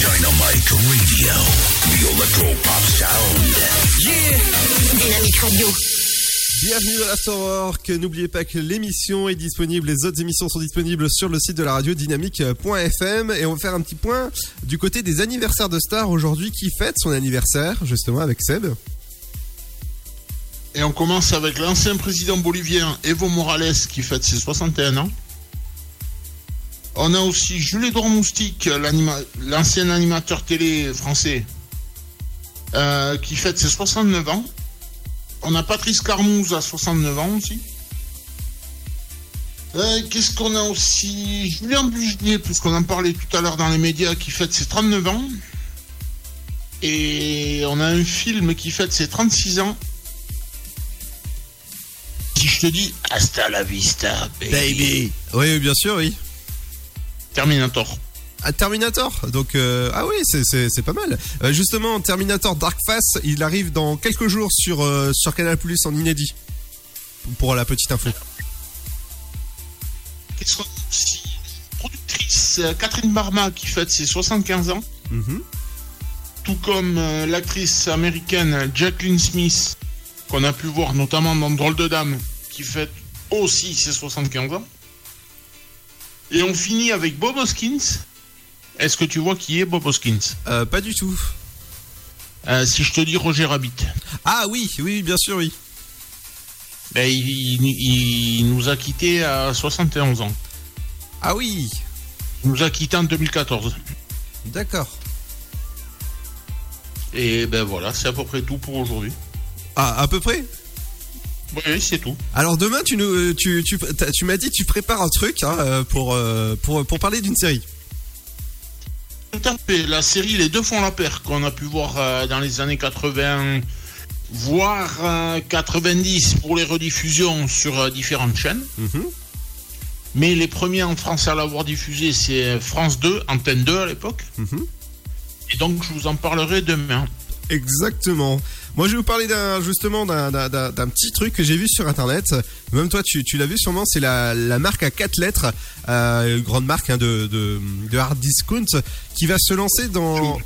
Dynamite Radio. The Electro Pop Sound. Dynamique Radio. Bienvenue dans l'Afterwork. N'oubliez pas que l'émission est disponible, les autres émissions sont disponibles sur le site de la radio dynamique.fm et on va faire un petit point du côté des anniversaires de stars aujourd'hui qui fête son anniversaire justement avec Seb. Et on commence avec l'ancien président bolivien Evo Morales qui fête ses 61 ans. On a aussi Jules-Édouard Moustique, l'anima- l'ancien animateur télé français, euh, qui fête ses 69 ans. On a Patrice Carmouze à 69 ans aussi. Euh, Qu'est-ce qu'on a aussi? Julien Bugelier, puisqu'on en parlait tout à l'heure dans les médias, qui fête ses 39 ans. Et on a un film qui fête ses 36 ans. Je te dis hasta la vista, baby. Oui, bien sûr, oui. Terminator. Ah, Terminator, donc euh, ah oui, c'est- pas mal. Euh, justement, Terminator Dark Face, il arrive dans quelques jours sur euh, sur Canal Plus en inédit. Pour la petite info. qu'est-ce qu'on Productrice euh, Catherine Barma qui fête ses 75 ans. Mhm. Tout comme l'actrice américaine Jacqueline Smith, qu'on a pu voir notamment dans Drôle de Dame, qui fête aussi ses 75 ans. Et on finit avec Bob Hoskins. Est-ce que tu vois qui est Bob Hoskins? Euh, pas du tout. Euh, Si je te dis Roger Rabbit. Ah oui, oui, bien sûr, oui. Ben, il, il- il nous a quittés à 71 ans. Ah oui, Il nous a quittés en 2014. d'accord. Et ben voilà, c'est à peu près tout pour aujourd'hui. Ah, à peu près? Oui, c'est tout. Alors demain, tu, nous, euh, tu, tu, tu m'as dit tu prépares un truc hein, euh, pour, euh, pour, pour parler d'une série. Tout à fait. La série Les Deux font la paire qu'on a pu voir dans les années 80, voire euh, 90 pour les rediffusions sur différentes chaînes. Mhm. Mais les premiers en France à l'avoir diffusé, c'est France 2, Antenne 2 à l'époque. Mhm. Et donc, je vous en parlerai demain. Exactement. Moi, je vais vous parler d'un justement d'un- petit truc que j'ai vu sur Internet. Même toi, tu, tu l'as vu sûrement. C'est la, la marque à quatre lettres, euh, une grande marque hein, de, de, de hard discount, qui va se lancer dans.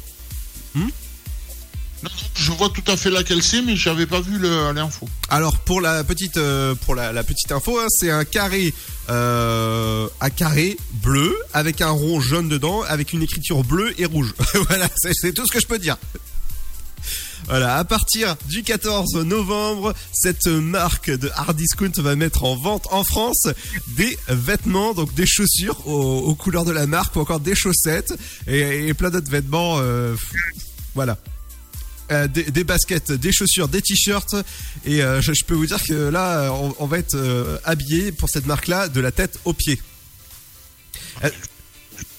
Je vois tout à fait laquelle c'est, mais j'avais pas vu l'info. Alors pour la petite euh, pour la, la petite info, hein, c'est un carré euh, un carré bleu avec un rond jaune dedans, avec une écriture bleue et rouge. voilà, c'est tout ce que je peux dire. Voilà, à partir du 14 novembre, cette marque de hard discount va mettre en vente en France des vêtements, donc des chaussures aux, aux couleurs de la marque ou encore des chaussettes et, et plein d'autres vêtements. euh, voilà. Euh, des, des baskets, des chaussures, des t-shirts et euh, je, je peux vous dire que là on, on va être euh, habillé pour cette marque-là de la tête aux pieds.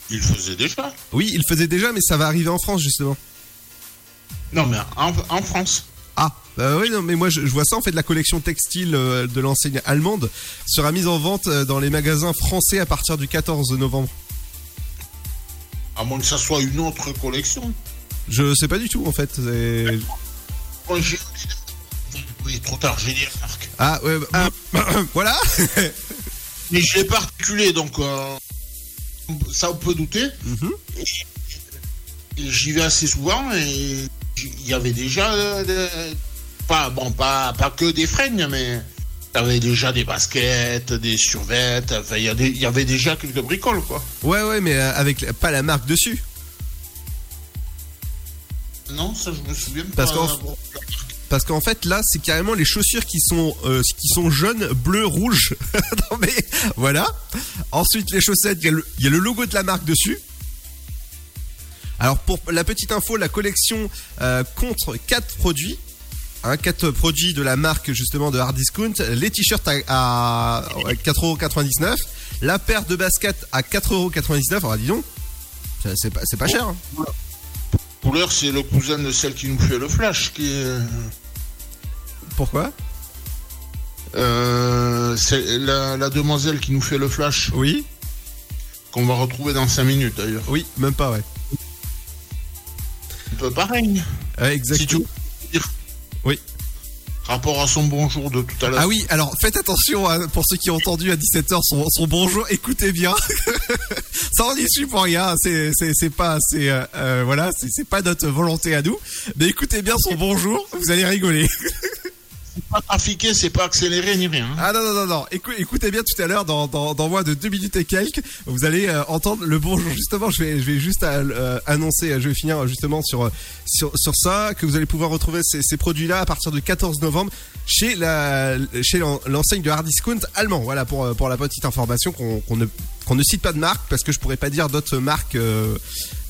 Il faisait déjà. oui, il faisait déjà, mais ça va arriver en France justement. Non, mais en, en France. Ah, bah oui, non, mais moi je, je vois ça en fait. La collection textile euh, de l'enseigne allemande sera mise en vente euh, dans les magasins français à partir du 14 novembre. À moins que ça soit une autre collection. Je sais pas du tout en fait. Moi, j'ai- Oui, trop tard, j'ai dit la marque. Ah ouais, bah, voilà. Mais je l'ai pas articulé, donc euh, ça on peut douter. Mhm. J'y vais assez souvent et il y avait déjà euh, pas bon pas pas que des freignes, mais il y avait déjà des baskets, des. Enfin, il y, a des- il y avait déjà quelques bricoles quoi. Ouais ouais, mais euh, avec pas la marque dessus. Non, ça je me souviens Parce pas. qu'en- Parce qu'en fait là c'est carrément les chaussures qui sont euh, qui sont jaunes, bleu, rouge. non mais voilà. Ensuite les chaussettes, y, il y a le logo de la marque dessus. Alors pour la petite info, la collection euh, compte quatre produits. Hein, quatre produits de la marque justement de Hard Discount. Les t-shirts à, à 4,99€. La paire de baskets à 4,99€. Alors dis donc, c'est pas, c'est pas cher. hein. Couleur, c'est le cousin de celle qui nous fait le flash qui est. Pourquoi? Euh, c'est la, la demoiselle qui nous fait le flash. Oui. Qu'on va retrouver dans 5 minutes d'ailleurs. Oui, même pas, ouais. Un peu pareil. Ouais, exact. Si tu veux dire. Oui. Rapport à son bonjour de tout à l'heure. Ah oui, alors faites attention hein, pour ceux qui ont entendu à 17h son, son bonjour, écoutez bien. Ça en issue pour rien, c'est c'est c'est pas c'est euh, euh, voilà, c'est c'est pas notre volonté à nous, mais écoutez bien son bonjour, vous allez rigoler. Pas trafiqué, c'est pas accéléré ni rien. hein. Ah non non non non, Écou- écoutez bien tout à l'heure dans, dans dans moins de deux minutes et quelques, vous allez euh, entendre le bonjour. Justement, je vais je vais juste euh, annoncer, je vais finir justement sur euh, sur sur ça que vous allez pouvoir retrouver ces, ces produits-là à partir du 14 novembre chez la l'enseigne de hard discount allemand. Voilà pour euh, pour la petite information qu'on ne ne cite pas de marque parce que je pourrais pas dire d'autres marques euh,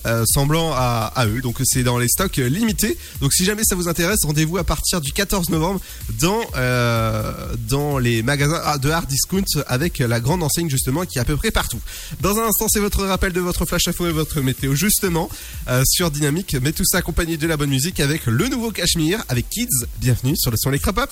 euh, semblant à, eux. Donc c'est dans les stocks limités. Donc si jamais ça vous intéresse, rendez-vous à partir du 14 novembre dans les magasins de hard discount avec la grande enseigne justement qui est à peu près partout. Dans un instant, c'est votre rappel de votre flash info et votre météo justement sur Dynamique. Mais tout ça accompagné de la bonne musique avec le nouveau Cachemire avec Kids. Bienvenue sur le son Electropop.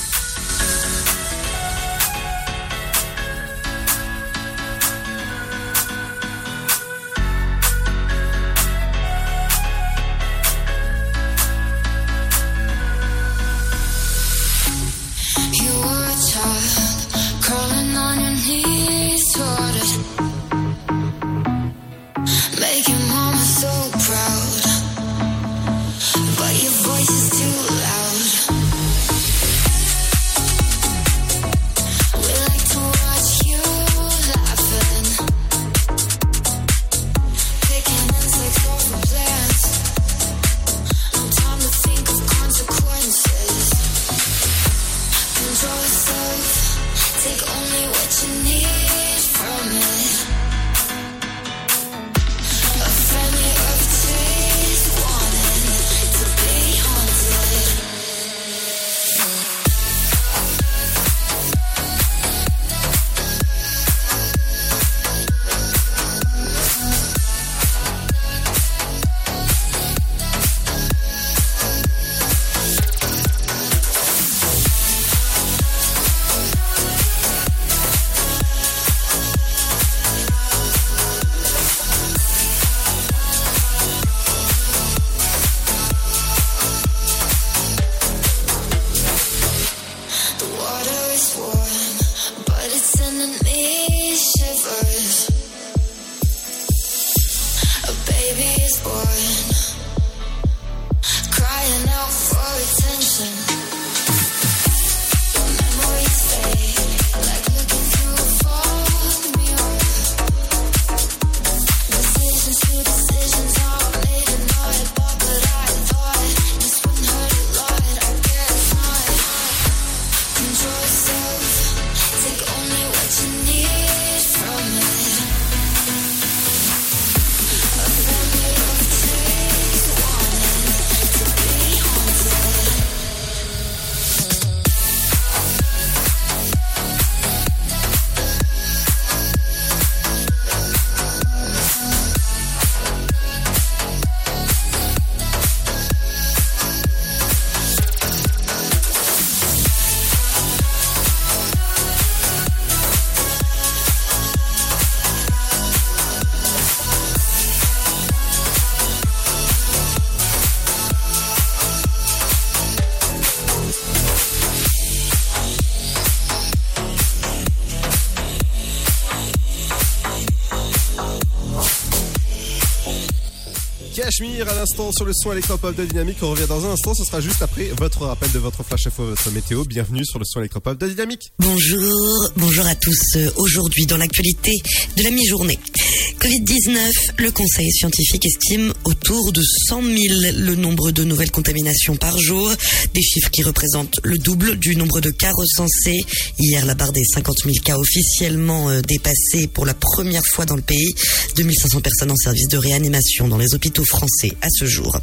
À l'instant sur le son électropop de Dynamique. On revient dans un instant. Ce sera juste après votre rappel de votre flash info, votre météo. Bienvenue sur le son électropop de Dynamique. Bonjour, bonjour à tous. Euh, Aujourd'hui, dans l'actualité de la mi-journée, Covid-19, le Conseil scientifique estime autour de 100 000 le nombre de nouvelles contaminations par jour, des chiffres qui représentent le double du nombre de cas recensés. Hier, la barre des 50 000 cas officiellement euh, dépassée pour la première fois dans le pays. 2500 personnes en service de réanimation dans les hôpitaux français à ce jour.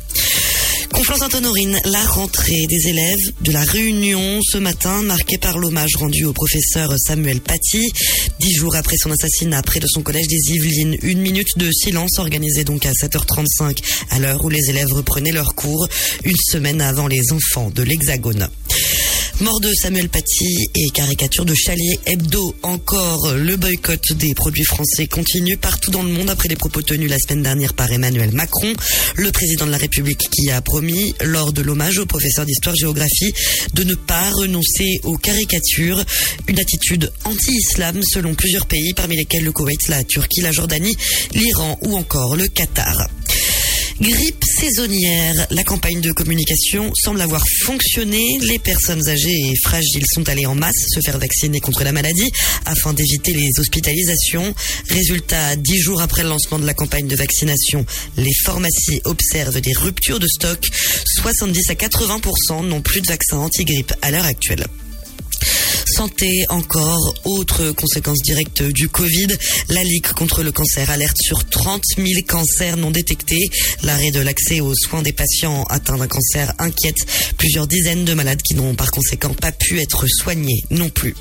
Conflans-Sainte-Honorine, la rentrée des élèves de la Réunion ce matin, marquée par l'hommage rendu au professeur Samuel Paty. Dix jours après son assassinat près de son collège des Yvelines, une minute de silence organisée donc à 7h35 à l'heure où les élèves reprenaient leurs cours, une semaine avant les enfants de l'Hexagone. Mort de Samuel Paty et caricature de Chalier Hebdo. Encore le boycott des produits français continue partout dans le monde après les propos tenus la semaine dernière par Emmanuel Macron, le président de la République qui a promis lors de l'hommage au professeur d'histoire-géographie de ne pas renoncer aux caricatures. Une attitude anti-islam selon plusieurs pays parmi lesquels le Koweït, la Turquie, la Jordanie, l'Iran ou encore le Qatar. Grippe saisonnière. La campagne de communication semble avoir fonctionné. Les personnes âgées et fragiles sont allées en masse se faire vacciner contre la maladie afin d'éviter les hospitalisations. Résultat, dix jours après le lancement de la campagne de vaccination, les pharmacies observent des ruptures de stock. 70 à 80% n'ont plus de vaccin anti-grippe à l'heure actuelle. Santé encore, autre conséquence directe du Covid, la Ligue contre le cancer alerte sur 30 000 cancers non détectés. L'arrêt de l'accès aux soins des patients atteints d'un cancer inquiète plusieurs dizaines de malades qui n'ont par conséquent pas pu être soignés non plus.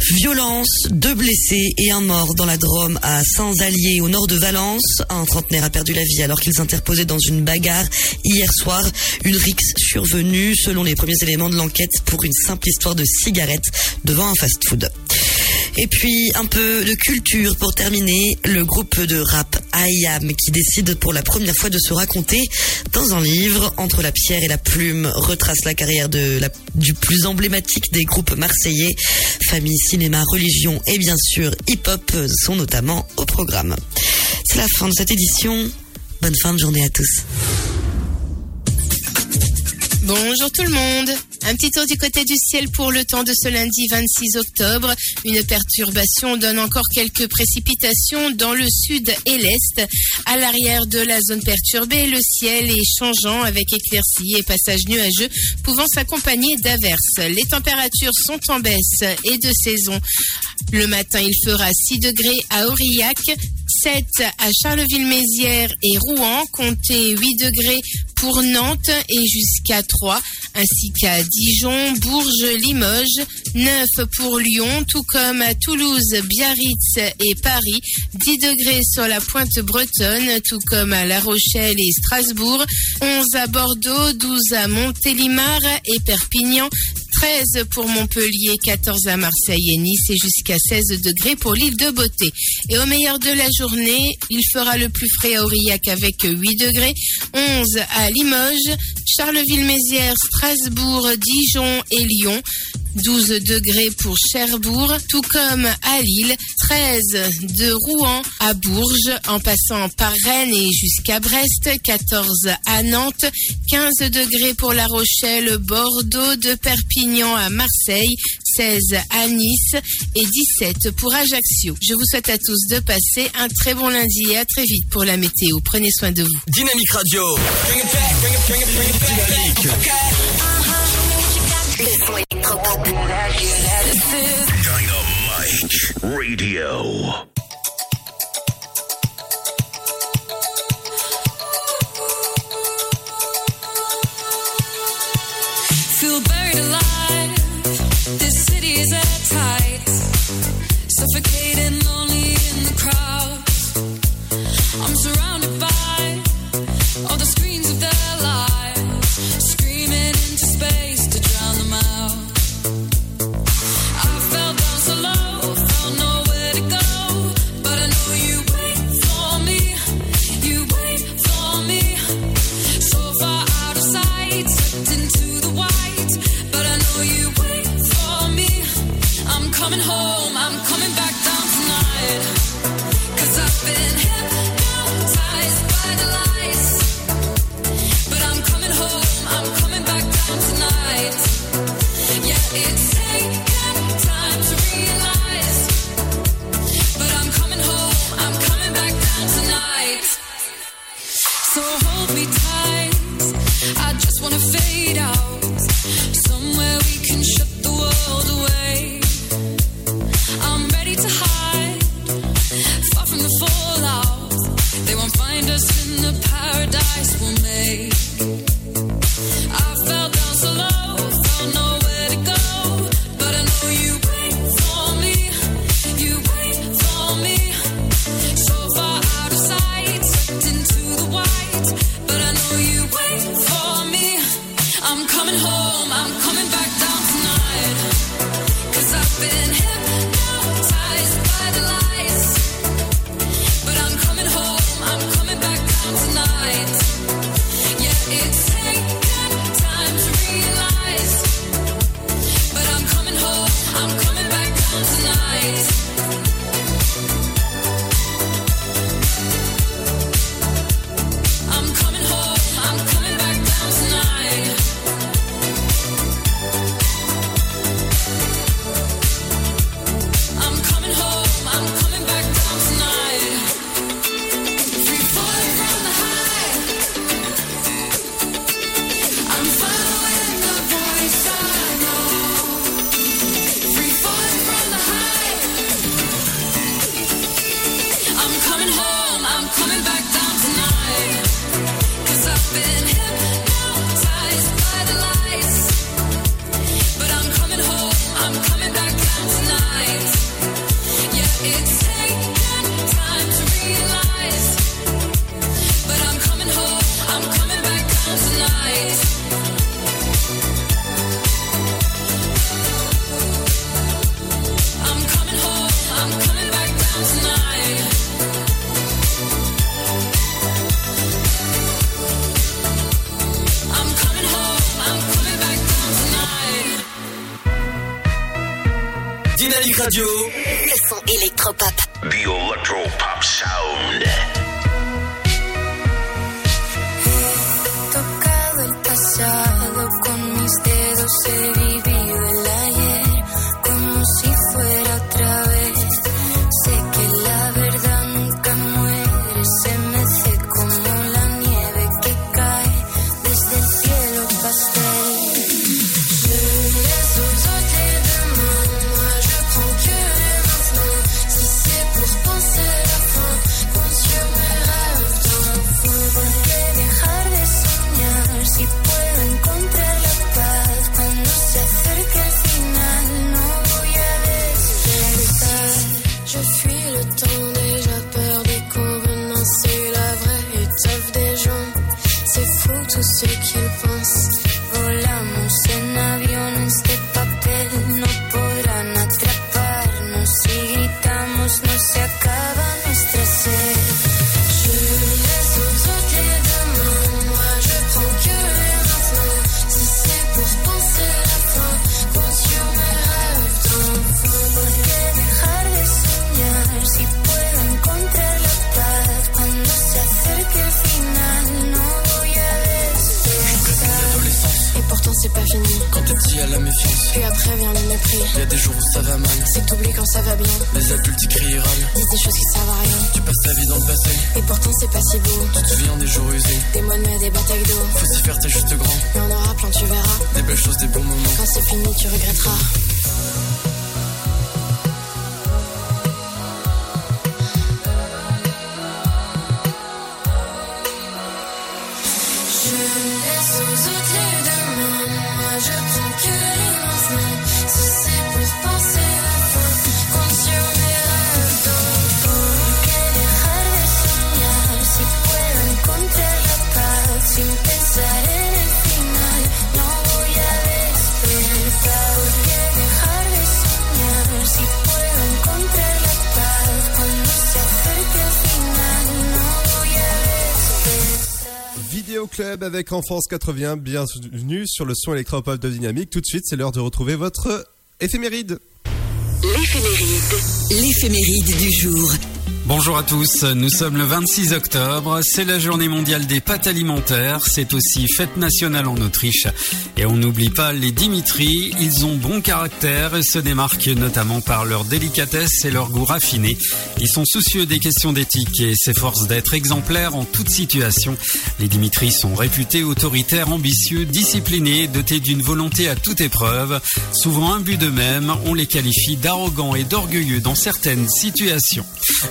Violence, deux blessés et un mort dans la Drôme à Saint-Allier au nord de Valence. Un trentenaire a perdu la vie alors qu'ils interposaient dans une bagarre hier soir. Une rixe survenue selon les premiers éléments de l'enquête pour une simple histoire de cigarette devant un fast-food. Et puis un peu de culture pour terminer, le groupe de rap IAM qui décide pour la première fois de se raconter dans un livre entre la pierre et la plume retrace la carrière de du plus emblématique des groupes marseillais. Famille, cinéma, religion et bien sûr hip-hop sont notamment au programme. C'est la fin de cette édition. Bonne fin de journée à tous. Bonjour tout le monde. Un petit tour du côté du ciel pour le temps de ce lundi 26 octobre. Une perturbation donne encore quelques précipitations dans le sud et l'est. À l'arrière de la zone perturbée, le ciel est changeant avec éclaircies et passages nuageux pouvant s'accompagner d'averses. Les températures sont en baisse et de saison. Le matin, il fera 6 degrés à Aurillac, 7 à Charleville-Mézières et Rouen, comptez 8 degrés pour Nantes et jusqu'à 3, ainsi qu'à Dijon, Bourges, Limoges, 9 pour Lyon, tout comme à Toulouse, Biarritz et Paris, 10 degrés sur la pointe bretonne, tout comme à La Rochelle et Strasbourg, 11 à Bordeaux, 12 à Montélimar et Perpignan, 13 pour Montpellier, 14 à Marseille et Nice et jusqu'à 16 degrés pour l'île de Beauté. Et au meilleur de la journée, il fera le plus frais à Aurillac avec 8 degrés, 11 à Limoges, Charleville-Mézières, Strasbourg, Dijon et Lyon. 12 degrés pour Cherbourg, tout comme à Lille, 13 de Rouen à Bourges, en passant par Rennes et jusqu'à Brest, 14 à Nantes, 15 degrés pour La Rochelle, Bordeaux, de Perpignan à Marseille, 16 à Nice et 17 pour Ajaccio. Je vous souhaite à tous de passer un très bon lundi et à très vite pour la météo. Prenez soin de vous. Dynamique Radio. Dynamique. Radio. The Electro Pop Sound. He tocado el pasado con mis dedos. La méfiance. Puis après vient le mépris. Y a des jours où ça va mal. C'est que t'oublies quand ça va bien. Les adultes ils crient et. Disent des choses qui servent à rien. Tu passes ta vie dans le passé. Et pourtant c'est pas si beau. Tu te souviens des jours usés. Des mois de mai, des batailles d'eau. Faut s'y faire, t'es juste grand. Mais on aura plein, tu verras. Des belles choses, des bons moments. Quand c'est fini, tu regretteras. Avec Enfance 80, bienvenue sur le son électropop de Dynamique. Tout de suite, c'est l'heure de retrouver votre éphéméride. L'éphéméride. L'éphéméride du jour. Bonjour à tous, nous sommes le 26 octobre, c'est la journée mondiale des pâtes alimentaires, c'est aussi fête nationale en Autriche. Et on n'oublie pas les Dimitri, ils ont bon caractère et se démarquent notamment par leur délicatesse et leur goût raffiné. Ils sont soucieux des questions d'éthique et s'efforcent d'être exemplaires en toute situation. Les Dimitri sont réputés autoritaires, ambitieux, disciplinés, dotés d'une volonté à toute épreuve. Souvent imbus d'eux-mêmes, on les qualifie d'arrogants et d'orgueilleux dans certaines situations.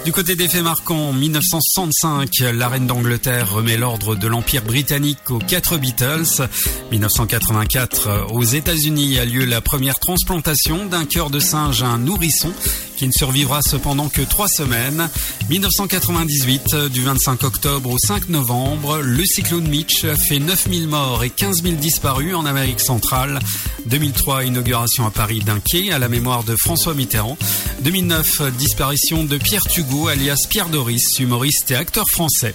Du côté des faits marquants, en 1965, la reine d'Angleterre remet l'ordre de l'Empire britannique aux quatre Beatles. 1984, aux États-Unis a lieu la première transplantation d'un cœur de singe à un nourrisson qui ne survivra cependant que trois semaines. 1998, du 25 octobre au 5 novembre, le cyclone Mitch fait 9000 morts et 15 000 disparus en Amérique centrale. 2003, inauguration à Paris d'un quai à la mémoire de François Mitterrand. 2009, disparition de Pierre Tugot, alias Pierre Doris, humoriste et acteur français.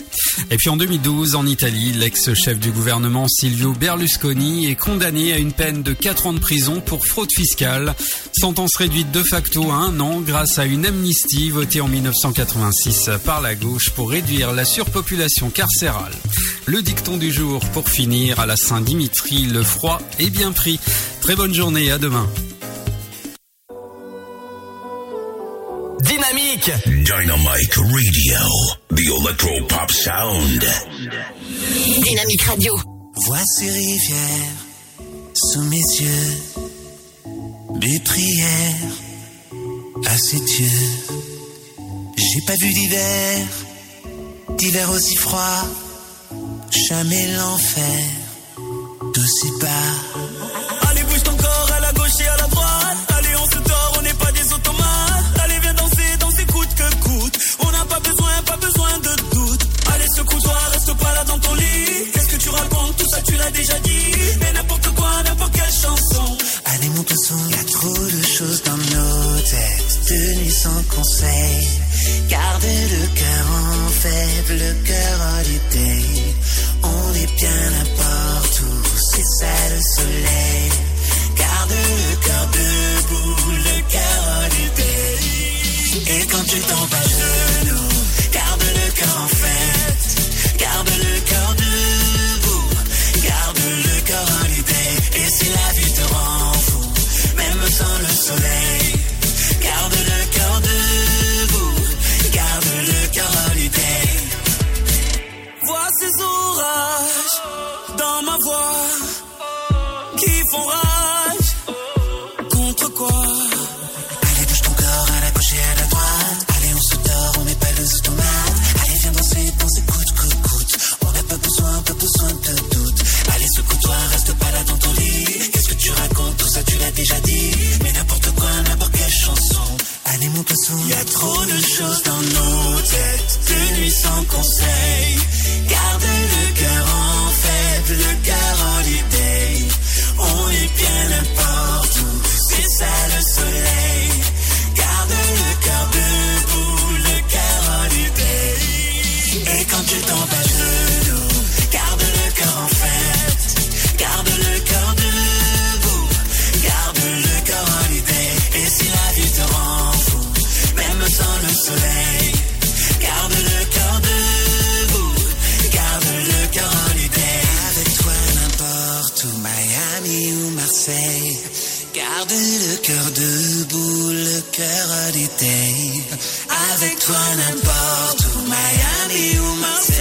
Et puis en 2012, en Italie, l'ex-chef du gouvernement Silvio Berlusconi est condamné à une peine de 4 ans de prison pour fraude fiscale. Sentence réduite de facto à un an grâce à une amnistie votée en 1986 par la gauche pour réduire la surpopulation carcérale. Le dicton du jour pour finir à la Saint-Dimitri, le froid est bien pris. Très bonne journée, à demain. Dynamique Dynamic Radio, the electro pop sound. Dynamique Radio. Vois ces rivières sous mes yeux, des prières à ces dieux. J'ai pas vu d'hiver, d'hiver aussi froid, jamais l'enfer d'aussi bas. Allez, bouge ton corps à la gauche et à la droite. Allez, on se tord, on n'est pas des automates. Allez, viens danser, danser coûte que coûte. On n'a pas besoin, pas besoin de doute. Allez, secoue-toi, reste pas là dans ton lit. Qu'est-ce que tu racontes? Tout ça, tu l'as déjà dit. Mais n'importe quoi, n'importe quelle chanson. Allez, monte le son, y a trop de sans conseil. Garde le cœur en faible, le cœur holiday. On est bien n'importe où, c'est ça le soleil. Garde le cœur debout, le cœur holiday. Et quand tu tombes à genoux, garde le cœur en fête. Garde le cœur debout, cœur cœur holiday. Avec toi n'importe où, Miami ou Marseille.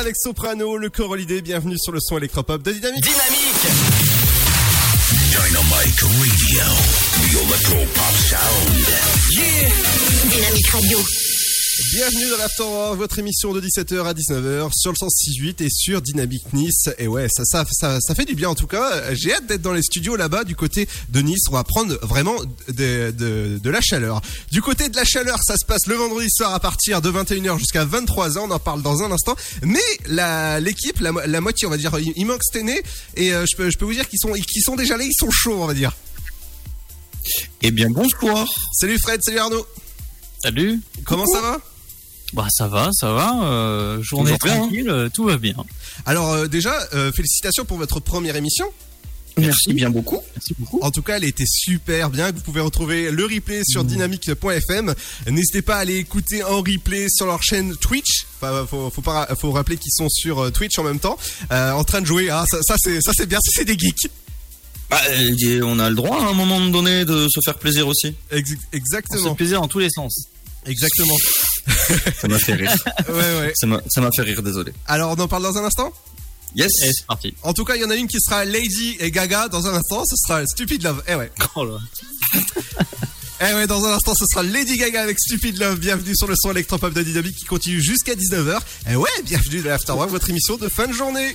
Avec Soprano, le corps holiday, bienvenue sur le son électropop de Dynamique. Dynamique Dynamite Radio, the electropop sound. Yeah Dynamique Radio. Bienvenue dans l'After votre émission de 17h à 19h sur le 106.8 et sur Dynamique Nice. Et ouais, ça, ça, ça, ça fait du bien en tout cas. J'ai hâte d'être dans les studios là-bas du côté de Nice. On va prendre vraiment de, de, de la chaleur. Du côté de la chaleur, ça se passe le vendredi soir à partir de 21h jusqu'à 23h. On en parle dans un instant. Mais la, l'équipe, la, mo- la moitié, on va dire, il, il manque Stené. Et euh, je, peux, je peux vous dire qu'ils sont, qu'ils sont déjà là, ils sont chauds, on va dire. Eh bien, bonsoir. Salut Fred, salut Arnaud. Salut. Comment ça va? Bah ça va, ça va. euh, journée Toujours bien, hein tranquille, euh, tout va bien. Alors euh, déjà, euh, félicitations pour votre première émission. Merci bien beaucoup. Merci beaucoup. En tout cas, elle était super bien. Vous pouvez retrouver le replay sur dynamique.fm. N'hésitez pas à aller écouter en replay sur leur chaîne Twitch. Enfin, faut, faut pas, faut rappeler qu'ils sont sur Twitch en même temps, en train de jouer. Ah, ça, ça c'est, ça c'est bien. Ça c'est des geeks. Bah, on a le droit à un moment donné de se faire plaisir aussi. Ex- On se exactement. fait plaisir en tous les sens. Exactement. Ça m'a fait rire. Ouais, ouais. Ça m'a fait rire, désolé. Alors, on en parle dans un instant? Yes. Et c'est parti. En tout cas, il y en a une qui sera Lady et Gaga dans un instant. Ce sera Stupid Love. Eh ouais. Oh là. Eh ouais, dans un instant, ce sera Lady Gaga avec Stupid Love. Bienvenue sur le son électropop de Dynamique qui continue jusqu'à 19h. Eh ouais, bienvenue dans l'Afterwork, votre émission de fin de journée.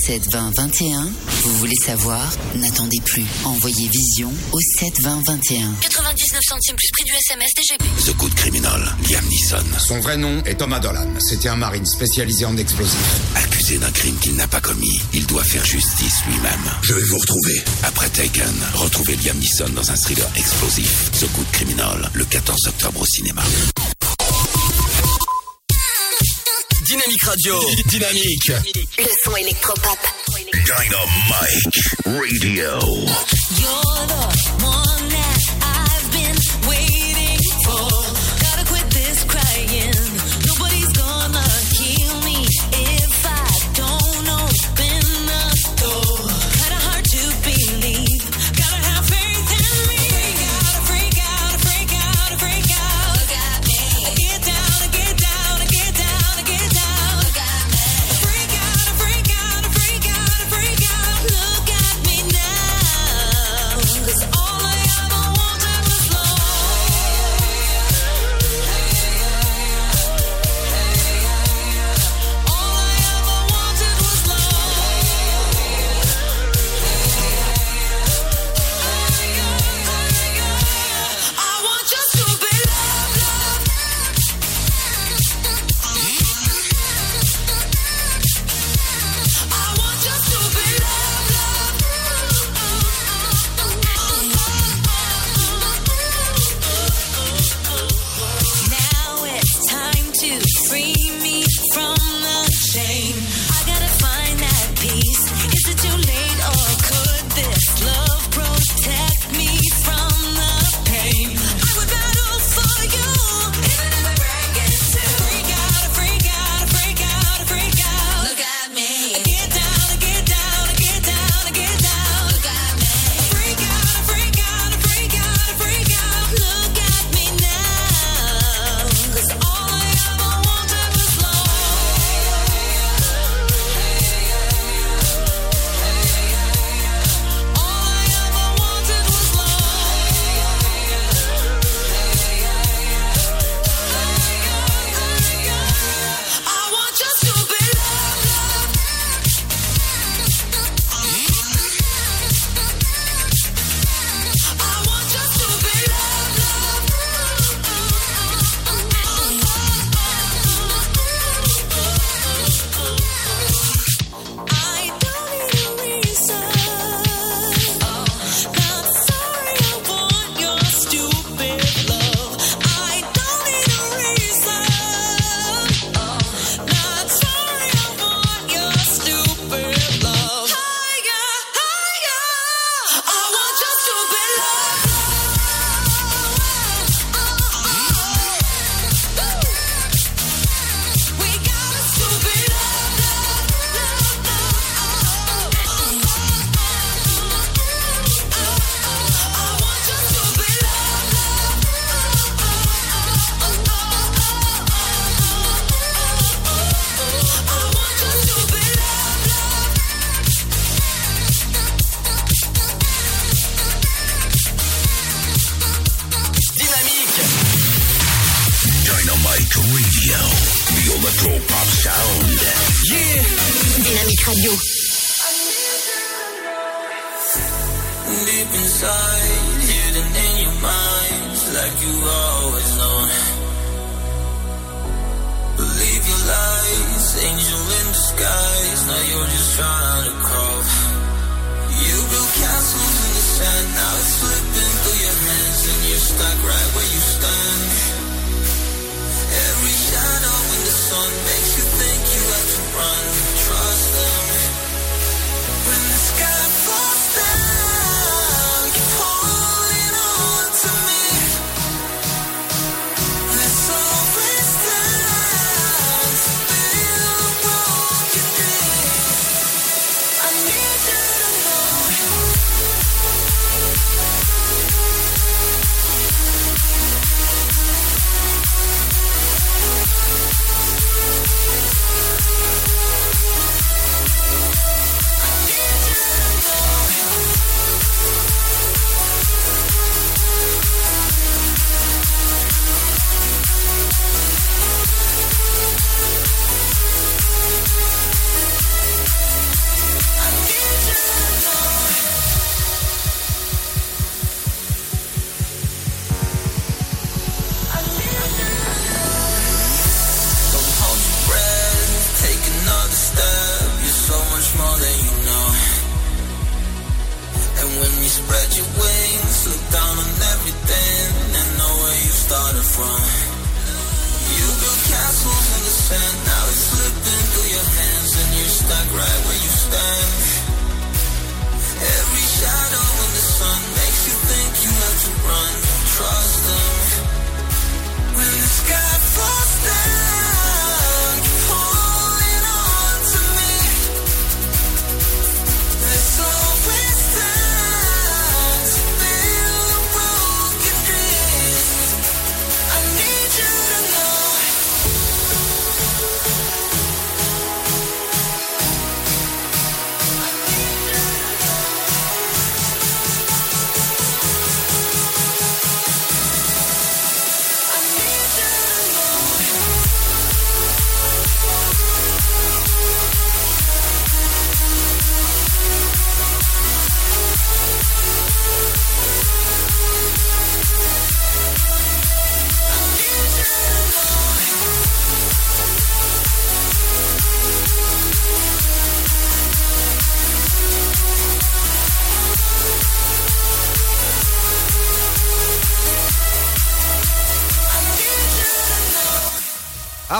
72021. Vous voulez savoir? N'attendez plus. Envoyez Vision au 72021. 99 centimes plus prix du SMS DGP. The Good Criminal, Liam Neeson. Son vrai nom est Thomas Dolan. C'était un marine spécialisé en explosifs. Accusé d'un crime qu'il n'a pas commis, il doit faire justice lui-même. Je vais vous retrouver. Après Taken, retrouvez Liam Neeson dans un thriller explosif. The Good Criminal, le 14 octobre au cinéma. Dynamique Radio. Dynamique. Le son électropop. Dynamite Radio. You're the one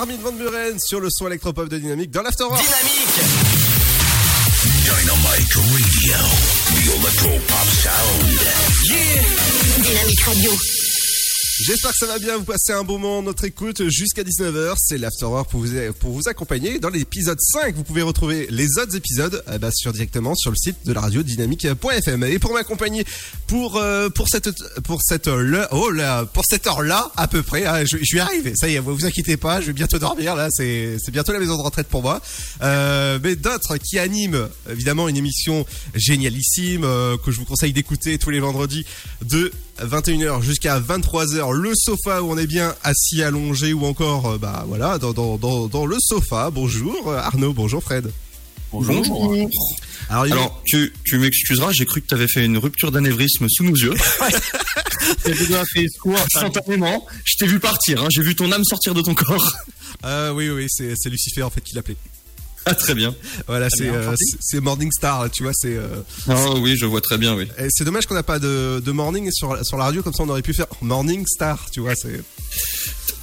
Armin Van Buren sur le son électropop de Dynamique dans l'Afterwork. Dynamique Dynamite Radio, the electro-pop sound. Dynamique Radio. J'espère que ça va bien, vous passez un bon moment notre écoute jusqu'à 19h, c'est l'Afterwork pour vous, pour vous accompagner. Dans l'épisode 5, vous pouvez retrouver les autres épisodes eh ben, sur, directement sur le site de la radio dynamique.fm. Et pour m'accompagner pour, euh, pour cette, pour cette heure, oh là, pour cette heure-là, à peu près, hein, je, je vais arriver, ça y est, vous vous inquiétez pas, je vais bientôt dormir, là, c'est, c'est bientôt la maison de retraite pour moi. Euh, mais d'autres qui animent, évidemment, une émission génialissime, euh, que je vous conseille d'écouter tous les vendredis de 21h jusqu'à 23h, le sofa où on est bien assis, allongé ou encore, euh, bah voilà, dans, dans, dans, dans le sofa. Bonjour euh, Arnaud, bonjour Fred. Bonjour. Alors, tu, tu m'excuseras, j'ai cru que tu avais fait une rupture d'anévrisme sous nos yeux. Fait secours instantanément. Je t'ai vu partir, hein, j'ai vu ton âme sortir de ton corps. Euh, oui, oui, c'est, c'est Lucifer en fait qui l'appelait. Ah, très bien. Voilà, c'est, euh, enchanté. c'est, c'est Morning Star, tu vois, c'est. euh, Ah oui, je vois très bien, oui. c'est dommage qu'on n'a pas de, de morning sur, sur la radio, comme ça on aurait pu faire Morning Star, tu vois, c'est.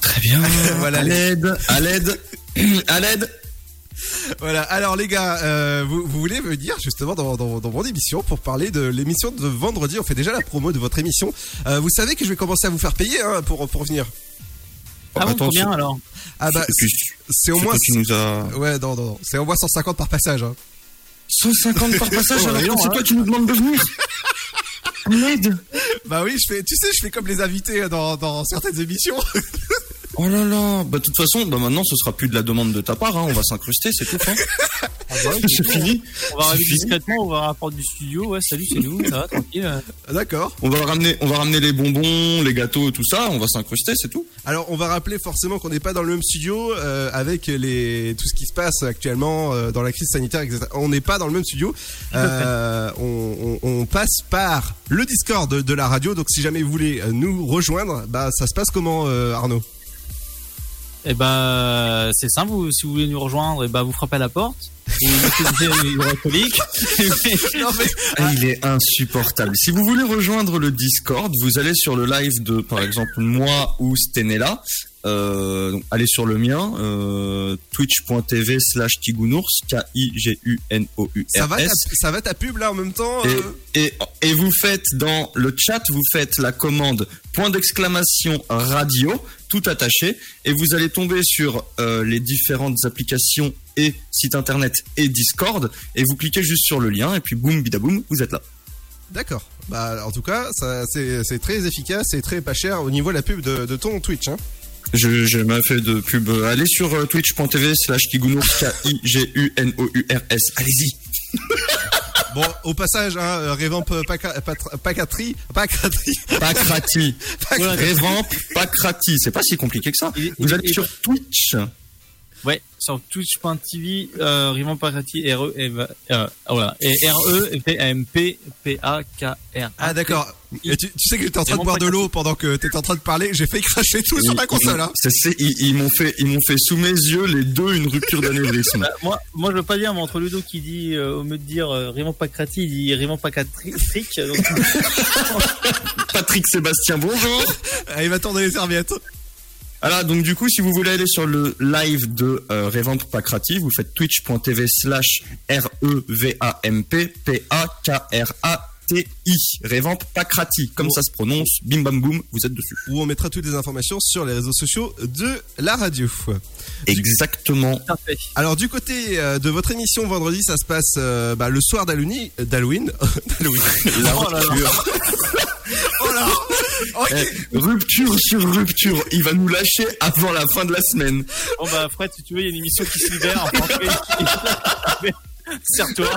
Très bien. voilà, à l'aide, à l'aide, à l'aide. Voilà, alors les gars, euh, vous, vous voulez venir justement dans, dans, dans mon émission pour parler de l'émission de vendredi. On fait déjà la promo de votre émission. Euh, vous savez que je vais commencer à vous faire payer hein, pour, pour venir. Ah bon, Attends, combien, alors Ah bah, c'est au moins. nous as- Ouais, non, non, non. C'est au moins 150 par passage. Hein. 150 par passage, Oh, alors que c'est hein. toi qui nous demande de venir. L'aide. Bah oui, je fais, tu sais, je fais comme les invités dans, dans certaines émissions. Oh là là, bah de toute façon, bah maintenant ce sera plus de la demande de ta part, hein, on va s'incruster, c'est tout. Hein. J'ai fini. On va arriver C'est fini. discrètement, on va à la porte du studio. Ouais, salut, c'est nous, ça va, tranquille. D'accord. On va ramener, on va ramener les bonbons, les gâteaux, et tout ça. On va s'incruster, c'est tout. Alors, on va rappeler forcément qu'on n'est pas dans le même studio euh, avec les tout ce qui se passe actuellement euh, dans la crise sanitaire, etc. On n'est pas dans le même studio. Euh, on, on- on passe par le Discord de, de la radio. Donc, si jamais vous voulez euh, nous rejoindre, bah, ça se passe comment, euh, Arnaud? Et ben, c'est simple, vous- si vous voulez nous rejoindre, et ben, vous frappez à la porte. Et vous utilisez les hydroalcooliques. Il est insupportable. Si vous voulez rejoindre le Discord, vous allez sur le live de, par exemple, moi ou Stenella. Euh, donc, allez sur le mien, euh, twitch.tv slash Tigounours, K-I-G-U-N-O-U-R-S. ça va, ta, ça va ta pub là en même temps euh Et, et, et vous faites dans le chat, vous faites la commande point d'exclamation radio, tout attaché, et vous allez tomber sur euh, les différentes applications et sites internet et Discord, et vous cliquez juste sur le lien, et puis boum, bidaboum, vous êtes là. D'accord. Bah, en tout cas, ça, c'est c'est très efficace et très pas cher au niveau de la pub de, de ton Twitch. Hein. Je, je m'ai fait de pub. Allez sur euh, twitch.tv slash K-I-G-U-N-O-U-R-S. Allez-y. Bon, au passage, hein, euh, Revamp euh, Paca- Patra- Pacatri, Pacatri, Pacrati. Revamp Pacrati. C'est pas si compliqué que ça. Vous allez sur Twitch. Ouais, sur twitch.tv, euh, Rivan Pacrati, R-E, et, euh, voilà, et R-E, P, M, P, P-A-K-R. Ah d'accord. Et tu, tu sais que j'étais en train de boire de l'eau pendant que t'étais en train de parler. J'ai failli cracher tout sur ma console. ils- Hein. c'est- ils, ils m'ont fait, ils m'ont fait sous mes yeux les deux une rupture d'anévrisme. Bah, moi, moi, je veux pas dire, mais entre Ludo qui dit, euh, au lieu de dire euh, Rivan Pacrati, il dit Rivan Pacrati, donc, Patrick Sébastien, bonjour. Ah, il va tendre les serviettes. Voilà, donc du coup, si vous voulez aller sur le live de euh, Revamp Pacrati, vous faites twitch.tv slash R-E-V-A-M-P P-A-K-R-A-T-I. Revamp Pacrati, comme ça se prononce, bim bam boum, vous êtes dessus. Où on mettra toutes les informations sur les réseaux sociaux de la radio. Exactement. Alors du côté euh, de votre émission vendredi, ça se passe euh, bah, le soir d'Halloween. D'Halloween. D'Halloween. Eh, rupture sur rupture, il va nous lâcher avant la fin de la semaine. bon bah, Fred, si tu veux, il y a une émission qui se libère. Enfin, Serre-toi.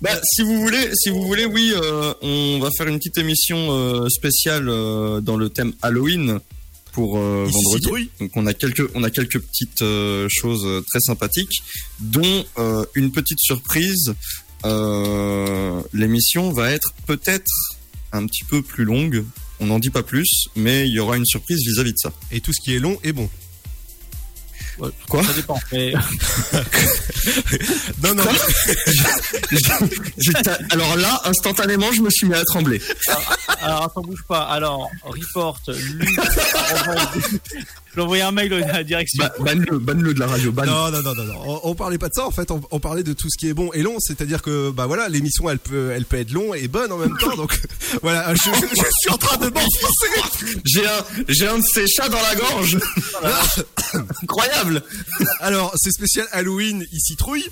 Bah, si vous voulez, si vous voulez, oui, euh, on va faire une petite émission euh, spéciale euh, dans le thème Halloween pour euh, vendredi. Donc on a quelques, on a quelques petites euh, choses très sympathiques, dont euh, une petite surprise. Euh, L'émission va être peut-être un petit peu plus longue. On n'en dit pas plus, mais il y aura une surprise vis-à-vis de ça. Et tout ce qui est long est bon. Quoi Ça dépend. Mais... non, non. Alors là, instantanément, je me suis mis à trembler. Alors, attends, bouge pas. Alors, report, lui, je vais envoyer un mail à la direction. Ba- Banne-le, banne-le de la radio, banne. Non, non, non, non, non. On, on parlait pas de ça. En fait, on, on parlait de tout ce qui est bon et long. C'est-à-dire que, bah voilà, l'émission, elle peut, elle peut être long et bonne en même temps. Donc, voilà, je, je- je suis en train de m'enfoncer. J'ai un, j'ai un de ces chats dans la gorge. Incroyable. Alors, c'est spécial Halloween, il citrouille.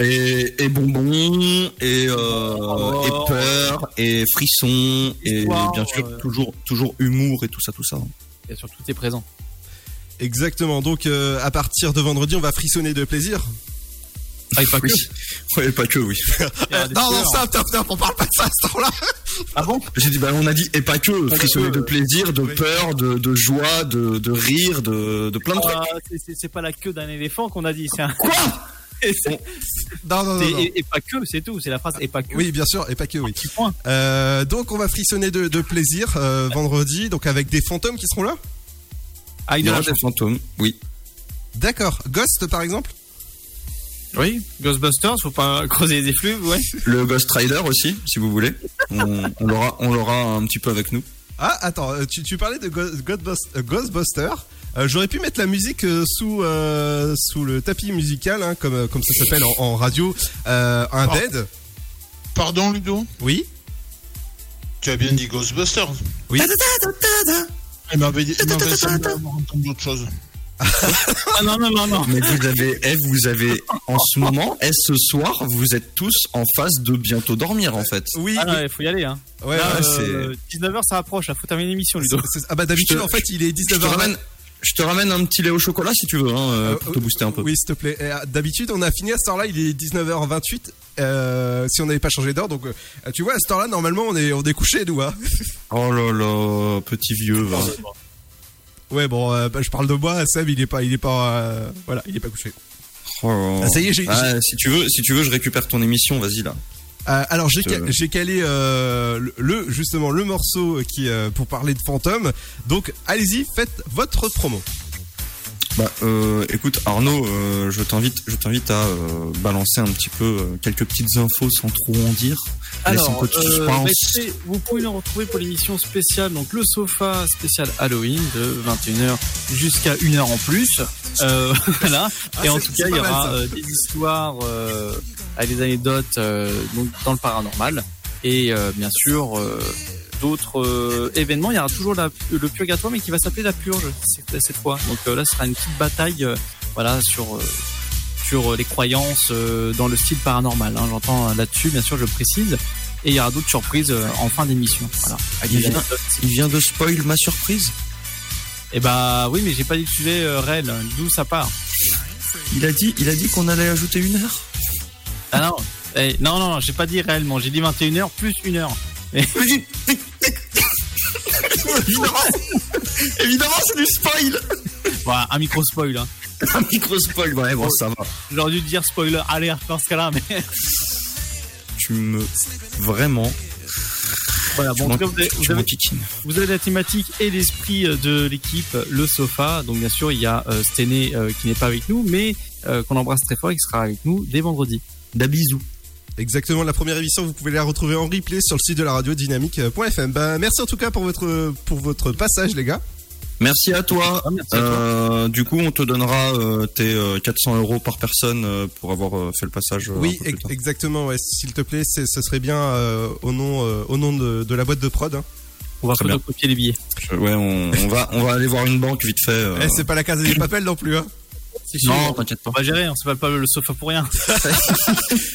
Et, et bonbons, et, euh, Oh. et peur, et frisson, et bien sûr toujours, toujours humour et tout ça, tout ça. Et surtout, t'es présent. Exactement. Donc, euh, à partir de vendredi, on va frissonner de plaisir. Ah, et pas que. Oui. Ouais, pas que, oui. Non, non, ça, top, top, on parle pas de ça à ce temps-là. Ah bon? J'ai dit, bah, on a dit, et pas que, frissonner de plaisir, de Oui. peur, de, de joie, de, de rire, de, de plein de trucs. Ah, c'est- c'est- pas la queue d'un éléphant qu'on a dit. C'est un... Quoi? Non, non, non. c'est- non. et- et pas que, c'est tout. C'est la phrase et pas que. Oui, bien sûr, et pas que, oui. Petit point. Euh, donc, on va frissonner de, de plaisir euh, vendredi, donc avec des fantômes qui seront là? Avec Il y aura des fantômes, oui. D'accord. Ghost, par exemple? Oui, Ghostbusters, faut pas creuser les effluves, ouais. Le Ghost Rider aussi, si vous voulez. On, on l'aura, on l'aura un petit peu avec nous. Ah, attends, euh, tu, tu parlais de Godbus- euh, J'aurais pu mettre la musique euh, sous euh, sous le tapis musical, hein, comme euh, comme ça s'appelle en, en radio, euh, un dead. Pardon, Ludo Oui. Tu as bien dit Ghostbusters Oui. Il m'avait dit- il m'avait semblé avoir entendu autre chose. Ah non, non, non, non. Mais vous avez, eh, vous avez, en ce moment, et ce soir, vous êtes tous en phase de bientôt dormir, en fait. Oui. Ah non, il faut y aller, hein. Ouais, Là, ouais, euh, 19h, ça approche, là, faut terminer l'émission, Ludo. c'est- c'est- Ah bah d'habitude Je te- en fait il est Je te 19h. ramène, Je te ramène un petit lait au chocolat si tu veux, hein, euh, pour te booster un peu. Oui, s'il te plaît. Euh, D'habitude, on a fini à cette heure-là, il est 19h28. euh, si on n'avait pas changé d'heure, donc euh, tu vois, à cette heure-là, normalement, on est, on est couché, nous. Hein. Oh là là, petit vieux. va. Ouais, bon, euh, bah, je parle de moi. Seb, il est pas, il est pas, euh, voilà, il est pas couché. Oh. Ah, ça y est, j'ai- Ah, si tu veux, si tu veux, je récupère ton émission. Vas-y là. Euh, alors j'ai Je- calé euh, le- justement le morceau qui euh, pour parler de fantômes. Donc allez-y, faites votre promo. Bah, euh, écoute Arnaud, euh, je t'invite, je t'invite à euh, balancer un petit peu euh, quelques petites infos sans trop en dire. Alors, euh, bah, écoutez, vous pouvez nous retrouver pour l'émission spéciale, donc le sofa spécial Halloween de 21h jusqu'à 1h en plus. Euh, voilà. Ah, Et en tout cas, il y aura euh, des histoires avec des anecdotes euh, donc dans le paranormal et euh, bien sûr euh, d'autres événements. Il y aura toujours la- le purgatoire, mais qui va s'appeler la purge cette, fois. Donc là, ce sera une petite bataille, voilà, sur sur les croyances dans le style paranormal. hein. J'entends là-dessus, bien sûr, je précise. Et il y aura d'autres surprises en fin d'émission. Voilà. Il vient, anecdotes. il vient de spoil ma surprise? Eh bah oui, mais j'ai pas dit le sujet réel. D'où ça part? Il a dit, il a dit qu'on allait ajouter une heure? Ah non, eh, non, non, j'ai pas dit réellement. J'ai dit 21h plus une heure. Mais- évidemment, évidemment, c'est du spoil. Voilà, un micro spoil. Hein. Un micro spoil, ouais, bon, ça va. J'aurais dû dire spoiler alerte dans ce cas-là, mais Tu me vraiment. voilà. Bon, en tout cas, vous avez, vous avez- vous avez la thématique et l'esprit euh, de l'équipe, le sofa. Donc bien sûr, il y a euh, Stené euh, qui n'est pas avec nous, mais euh, qu'on embrasse très fort et qui sera avec nous dès vendredi. D'abisous. Exactement, la première émission, vous pouvez la retrouver en replay sur le site de la radio dynamique.fm. Bah, merci en tout cas pour votre pour votre passage, les gars. Merci à toi. Ah, merci à toi. Euh, du coup, on te donnera euh, tes euh, 400 euros par personne euh, pour avoir euh, fait le passage. euh, oui, exactement. Ouais, s'il te plaît, c'est- ce serait bien euh, au nom euh, au nom de, de la boîte de prod. hein. On va Très bien. photocopier les billets. Je- ouais, on, on va, on va aller voir une banque vite fait. euh. Eh, c'est pas la case des papels non plus. Hein. Non, on t'inquiète pas. va gérer, on s'appelle pas le sofa pour rien.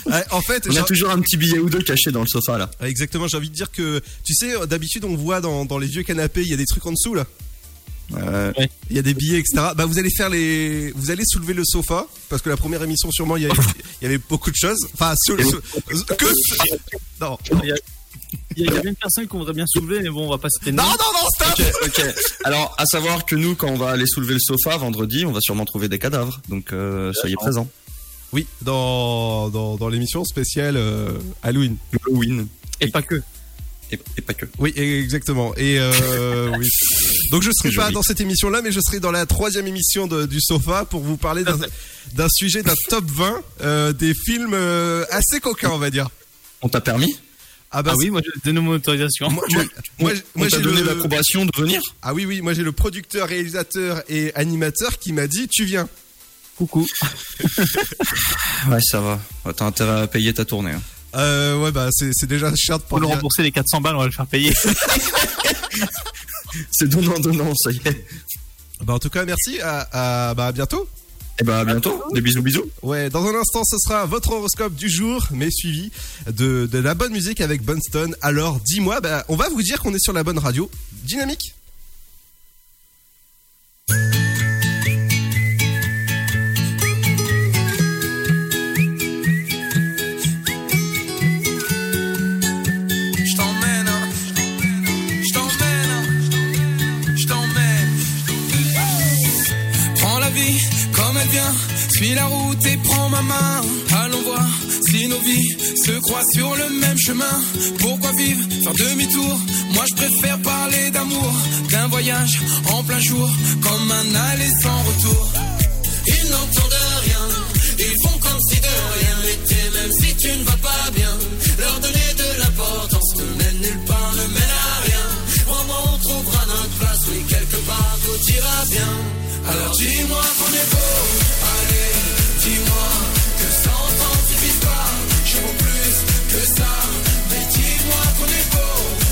Ouais, en fait, On a j'ai- toujours un petit billet ou deux caché dans le sofa là. Ouais, Exactement, j'ai envie de dire que, tu sais, d'habitude on voit dans, dans les vieux canapés, il y a des trucs en dessous là. Ouais. Il y a des billets, etc. Bah vous allez faire les, vous allez soulever le sofa parce que la première émission sûrement il y avait, beaucoup de choses. Enfin, sou- sou- que non, Il y y a bien une personne qu'on voudrait bien soulever, mais bon, on va pas citer non, non, non, stop. Ok. Alors, à savoir que nous, quand on va aller soulever le sofa vendredi, on va sûrement trouver des cadavres. Donc, euh, soyez présents. Oui, dans dans, dans l'émission spéciale euh, Halloween. Halloween. Et pas que. Et, et pas que. Oui, exactement. Et euh, oui. Donc je serai pas joli. dans cette émission-là, mais je serai dans la troisième émission de- du sofa pour vous parler d'un d'un sujet d'un top 20 euh, des films euh, assez coquins, on va dire. On t'a permis? Ah bah Ah oui, moi j'ai donné mon autorisation. Moi, moi, moi, On moi, t'a j'ai donné le- l'approbation de venir Ah oui, oui, moi j'ai le producteur, réalisateur et animateur qui m'a dit tu viens. Coucou. Ouais, ça va. T'as intérêt à payer ta tournée. hein. Euh, ouais, bah c'est c'est déjà cher Pour pour le rembourser les 400 balles, on va le faire payer. C'est donnant, donnant, ça y est. Bah en tout cas, merci. À, à- bah, à bientôt. Et bah, à bientôt. Des bisous, bisous. Ouais, dans un instant, ce sera votre horoscope du jour, mais suivi de, de la bonne musique avec Bunston. Alors, dis-moi, bah, on va vous dire qu'on est sur la bonne radio. Dynamique. Allons voir si nos vies se croisent sur le même chemin. Pourquoi vivre, faire demi-tour? Moi je préfère parler d'amour, d'un voyage en plein jour, comme un aller sans retour. Ils n'entendent rien, ils font comme si de rien n'était, même si tu ne vas pas bien. Leur donner de l'importance ne mène nulle part, ne mène à rien. Crois-moi, on trouvera notre place, oui, quelque part, tout ira bien. Alors dis-moi qu'on est beau, allez, dis-moi one, 24.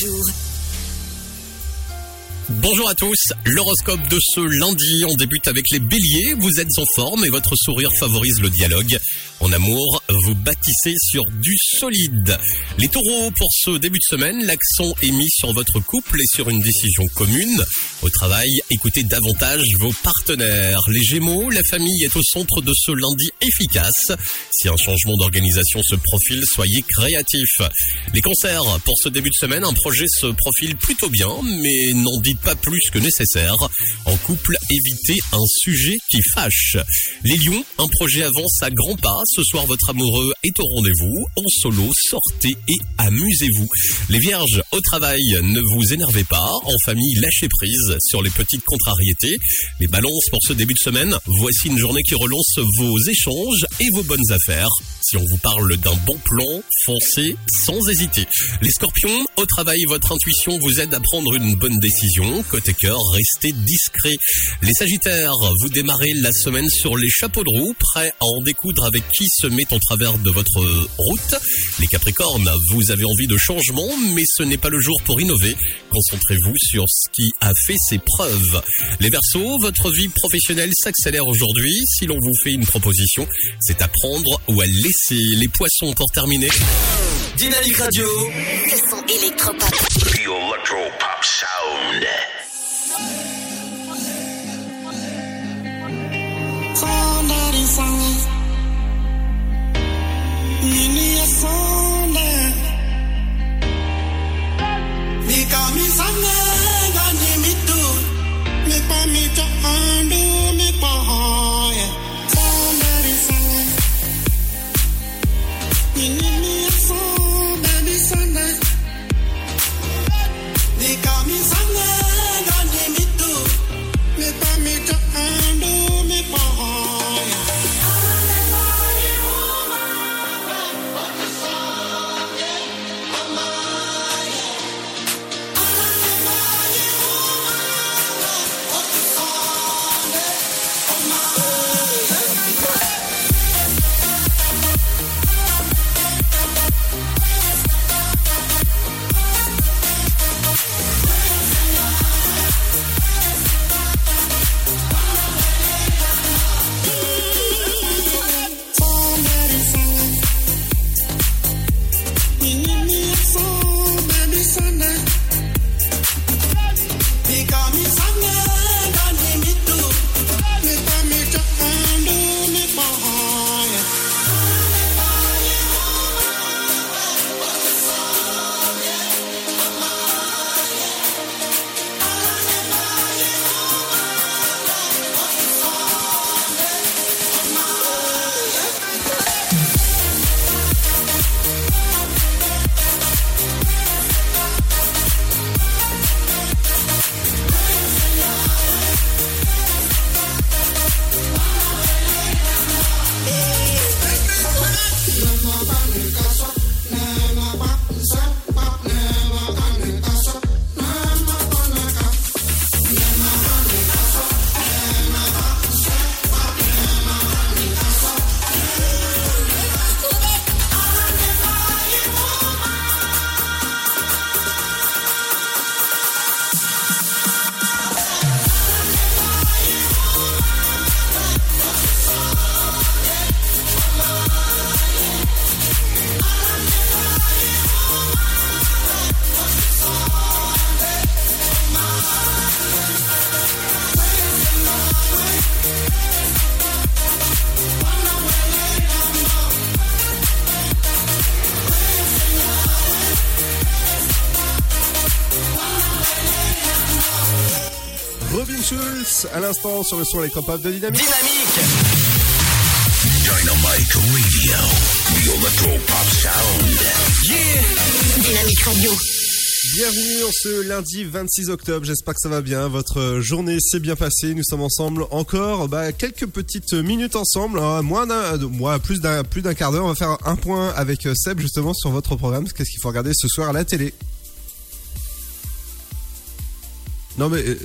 Jour. Bonjour à tous, l'horoscope de ce lundi, on débute avec les béliers, vous êtes en forme et votre sourire favorise le dialogue. En amour, vous bâtissez sur du solide. Les taureaux, pour ce début de semaine, l'accent est mis sur votre couple et sur une décision commune. Au travail, écoutez davantage vos partenaires. Les gémeaux, la famille est au centre de ce lundi efficace. Si un changement d'organisation se profile, soyez créatifs. Les cancers, pour ce début de semaine, un projet se profile plutôt bien, mais n'en dites pas plus que nécessaire. En couple, évitez un sujet qui fâche. Les lions, un projet avance à grands pas. Ce soir, votre amoureux est au rendez-vous. En solo, sortez et amusez-vous. Les vierges, au travail, ne vous énervez pas. En famille, lâchez prise sur les petites contrariétés. Les balances, pour ce début de semaine, voici une journée qui relance vos échanges et vos bonnes affaires. Si on vous parle d'un bon plan, foncez sans hésiter. Les scorpions, au travail, votre intuition vous aide à prendre une bonne décision. Côté cœur, restez discret. Les sagittaires, vous démarrez la semaine sur les chapeaux de roue, prêts à en découdre avec qui se met en travers de votre route. Les capricornes, vous avez envie de changement, mais ce n'est pas le jour pour innover. Concentrez-vous sur ce qui a fait ses preuves. Les versos, votre vie professionnelle s'accélère aujourd'hui. Si l'on vous fait une proposition, c'est à prendre ou à laisser. Les poissons, pour terminer. Dynamique Radio. Le son électropop. The Sound. Nikamisa nega ni mitu, mipa mito andu mipa. À l'instant sur le son électropop de Dynamique. Dynamite Radio, the electropop sound. Dynamique Radio. Bienvenue en ce lundi 26 octobre, j'espère que ça va bien, votre journée s'est bien passée, nous sommes ensemble encore bah, quelques petites minutes ensemble, hein, moins d'un, euh, plus d'un plus d'un quart d'heure, on va faire un point avec euh, Seb justement sur votre programme, qu'est-ce qu'il faut regarder ce soir à la télé? Non mais euh,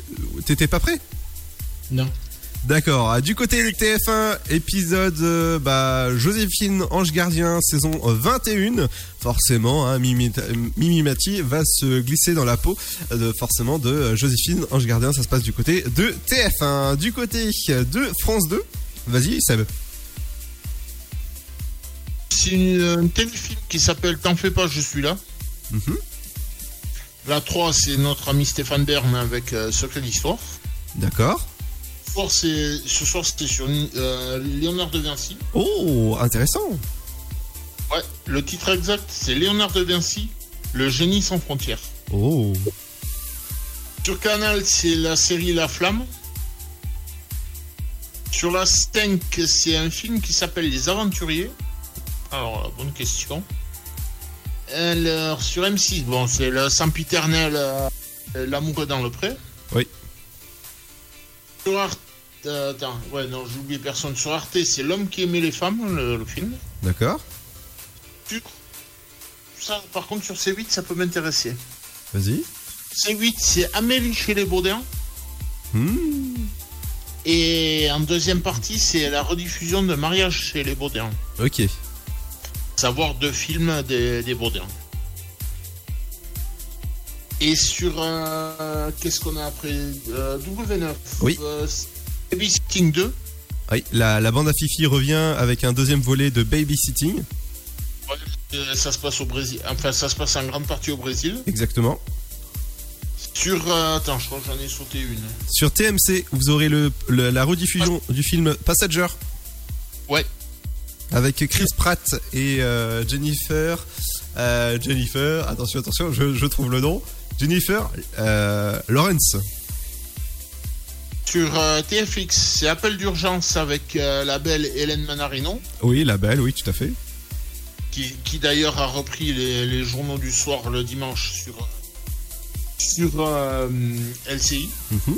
t'étais pas prêt? Non. D'accord. Ah, Du côté de TF1, épisode euh, bah, Joséphine Ange Gardien, saison euh, 21. Forcément, hein, Mimi, Mimi Mati va se glisser dans la peau euh, de, forcément de euh, Joséphine Ange Gardien. Ça se passe du côté de TF1. Du côté de France 2, vas-y Seb. C'est une, un téléfilm qui s'appelle T'en fais pas, je suis là. Mhm. La 3, c'est notre ami Stéphane Bern avec euh, Secret d'Histoire. D'accord. Ce soir, c'est- Ce soir, c'était sur euh, Léonard de Vinci. Oh, intéressant. Ouais, le titre exact, c'est Léonard de Vinci, le génie sans frontières. Oh. Sur Canal, c'est la série La Flamme. Sur la 5, c'est un film qui s'appelle Les Aventuriers. Alors, euh, bonne question. Alors, sur M6, bon, c'est le sempiternel euh, L'amour dans le pré. Oui. Sur Arte, euh, attends, ouais, non, j'ai oublié personne. Sur Arte, c'est L'homme qui aimait les femmes, le, le film. D'accord. Sur- Ça, par contre, sur C8, ça peut m'intéresser. Vas-y. C8, c'est Amélie chez les Baudins. Hmm. Et en deuxième partie, c'est la rediffusion de Mariage chez les Baudins. Ok. Savoir deux films des, des Baudins. Et sur. euh, Qu'est-ce qu'on a après Euh, W9. Oui. Euh, Babysitting 2. Oui, la, la bande à Fifi revient avec un deuxième volet de Babysitting. Euh, ça se passe au Brésil. Enfin, ça se passe en grande partie au Brésil. Exactement. Sur. euh, attends, je crois que j'en ai sauté une. Sur TMC, vous aurez le, le- la rediffusion du film Passenger. Ouais. Avec Chris Pratt et euh, Jennifer. euh, Jennifer, attention, attention, je, je trouve le nom. Jennifer euh, Lawrence. Sur euh, TFX, c'est Appel d'urgence avec euh, la belle Hélène Manarino. Oui, la belle, oui, tout à fait. qui, qui d'ailleurs a repris les, les journaux du soir le dimanche sur, sur LCI. Mhm.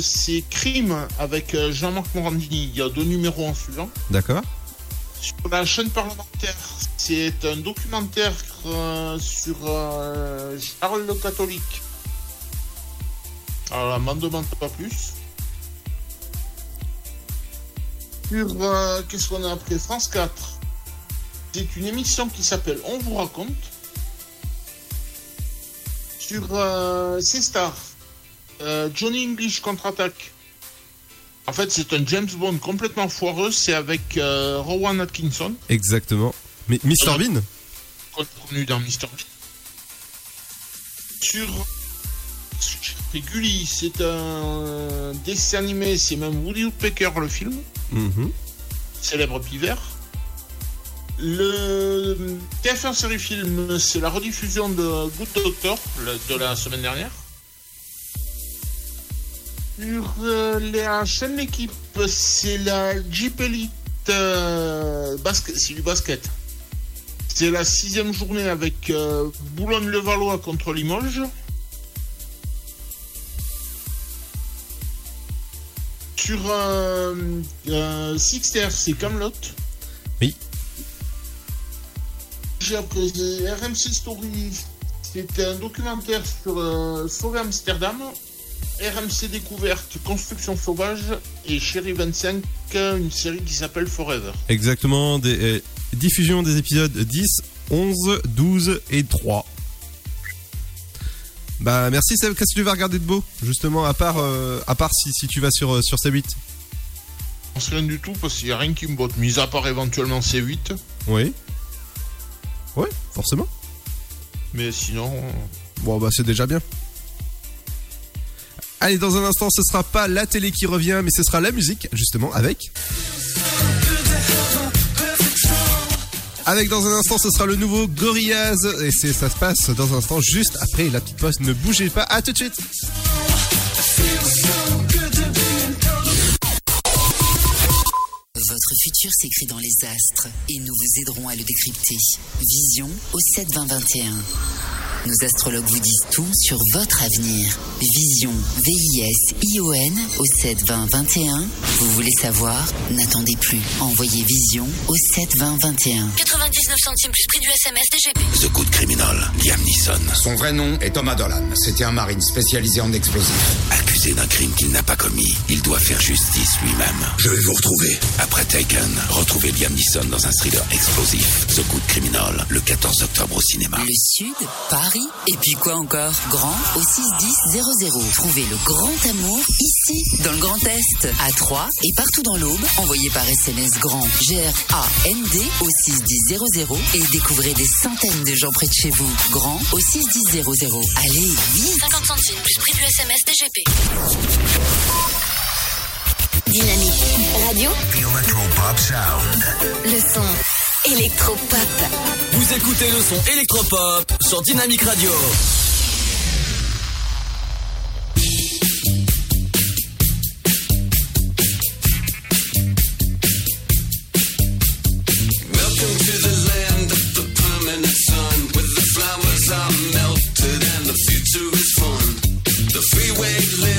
C'est Crime avec Jean-Marc Morandini. Il y a deux numéros en suivant. D'accord. Sur la chaîne parlementaire, c'est un documentaire euh, sur euh, Charles le Catholique. Alors m'en demande pas plus. Sur, euh, qu'est-ce qu'on a après France 4 C'est une émission qui s'appelle On vous raconte. Sur C-Star, euh, Johnny English contre-attaque. En fait, c'est un James Bond complètement foireux. C'est avec Rowan Atkinson, Exactement. Mais Mr. Bean connu dans. Bean. Sur Gulli, c'est un dessin animé, c'est même Woody Woodpecker le film, Mhm. célèbre pivert. Le TF1 série film, c'est la rediffusion de Good Doctor de la semaine dernière. Sur euh, la chaîne L'équipe, c'est la Jeep Elite euh, basket, c'est du basket. C'est la sixième journée avec euh, Boulogne-le-Valois contre Limoges. Sur euh, euh, Sixter, c'est Camelot. Oui. J'ai appris euh, RMC Story. C'est un documentaire sur Sauver Amsterdam. RMC Découverte, Construction Sauvage. Et Chérie 25, une série qui s'appelle Forever. Exactement. Des, diffusion des épisodes 10, 11, 12 et 3. Bah merci Seb, qu'est-ce que tu vas regarder de beau Justement, à part, euh, à part si, si tu vas sur, euh, sur C8. On se rien du tout parce qu'il n'y a rien qui me botte, mis à part éventuellement C8. Oui. Ouais, forcément. Mais sinon. Bon bah c'est déjà bien. Allez, dans un instant, ce sera pas la télé qui revient, mais ce sera la musique, justement, avec. Avec dans un instant, ce sera le nouveau Gorillaz. Et ça se passe dans un instant, juste après la petite poste. Ne bougez pas. À tout de suite. futur s'écrit dans les astres et nous vous aiderons à le décrypter. Vision au 72021. Nos astrologues vous disent tout sur votre avenir. Vision, V-I-S-I-O-N au 72021. Vous voulez savoir? N'attendez plus. Envoyez Vision au 72021. 99 centimes plus prix du SMS DGP. The Good Criminal, Liam Neeson. Son vrai nom est Thomas Dolan. C'était un marine spécialisé en explosifs. Accusé d'un crime qu'il n'a pas commis, il doit faire justice lui-même. Je vais vous retrouver. Après Taken, Retrouvez Liam Neeson dans un thriller explosif, The Good Criminal, le 14 octobre au cinéma. Le Sud, Paris, et puis quoi encore? Grand au 61000. Trouvez le grand amour ici, dans le Grand Est, à Troyes et partout dans l'Aube. Envoyez par SMS grand G-R-A-N-D au 61000 et découvrez des centaines de gens près de chez vous. Grand au 61000. Allez, vite 50 centimes plus prix du SMS DGP. Dynamique Radio. Electropop Sound. Le son électropop. Vous écoutez le son électropop sur Dynamique Radio. The flowers are melted and the future is fun. The freeway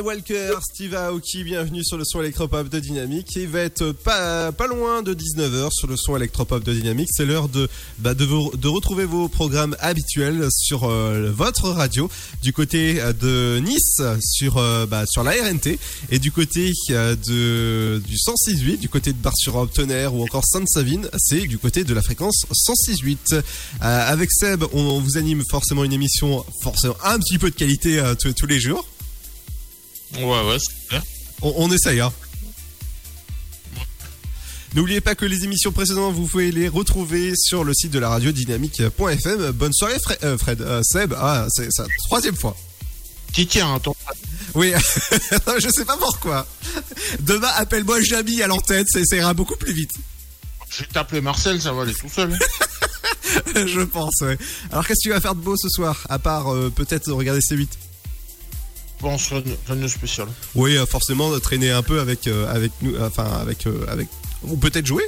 Walker, Steve Aoki, bienvenue sur le son électropop de Dynamique. Il va être pas, pas loin de 19h sur le son électropop de Dynamique. C'est l'heure de, bah, de, retrouver vos programmes habituels sur euh, votre radio. Du côté euh, de Nice, sur, euh, bah, sur la RNT. Et du côté euh, de, du 106.8, du côté de Bar-sur-Aube, Tonnerre ou encore Sainte-Savine, c'est du côté de la fréquence 106.8. Euh, avec Seb, on, vous anime forcément une émission, forcément un petit peu de qualité euh, tous les jours. Ouais, ouais, c'est clair. On, on essaye, hein. N'oubliez pas que les émissions précédentes, vous pouvez les retrouver sur le site de la radio dynamique.fm. Bonne soirée, Fred. euh, Fred, euh, Seb. Ah, c'est la troisième fois. Qui tient, hein, ton Oui, je sais pas pourquoi. Demain, appelle-moi Jamy à l'antenne, ça ça ira beaucoup plus vite. Je vais t'appeler Marcel, ça va aller tout seul. je pense, ouais. Alors, qu'est-ce que tu vas faire de beau ce soir À part euh, peut-être regarder C8 Bon, rien de- spécial. Oui, euh, forcément, de traîner un peu avec, euh, avec nous, euh, enfin, avec, euh, avec. Ou peut-être jouer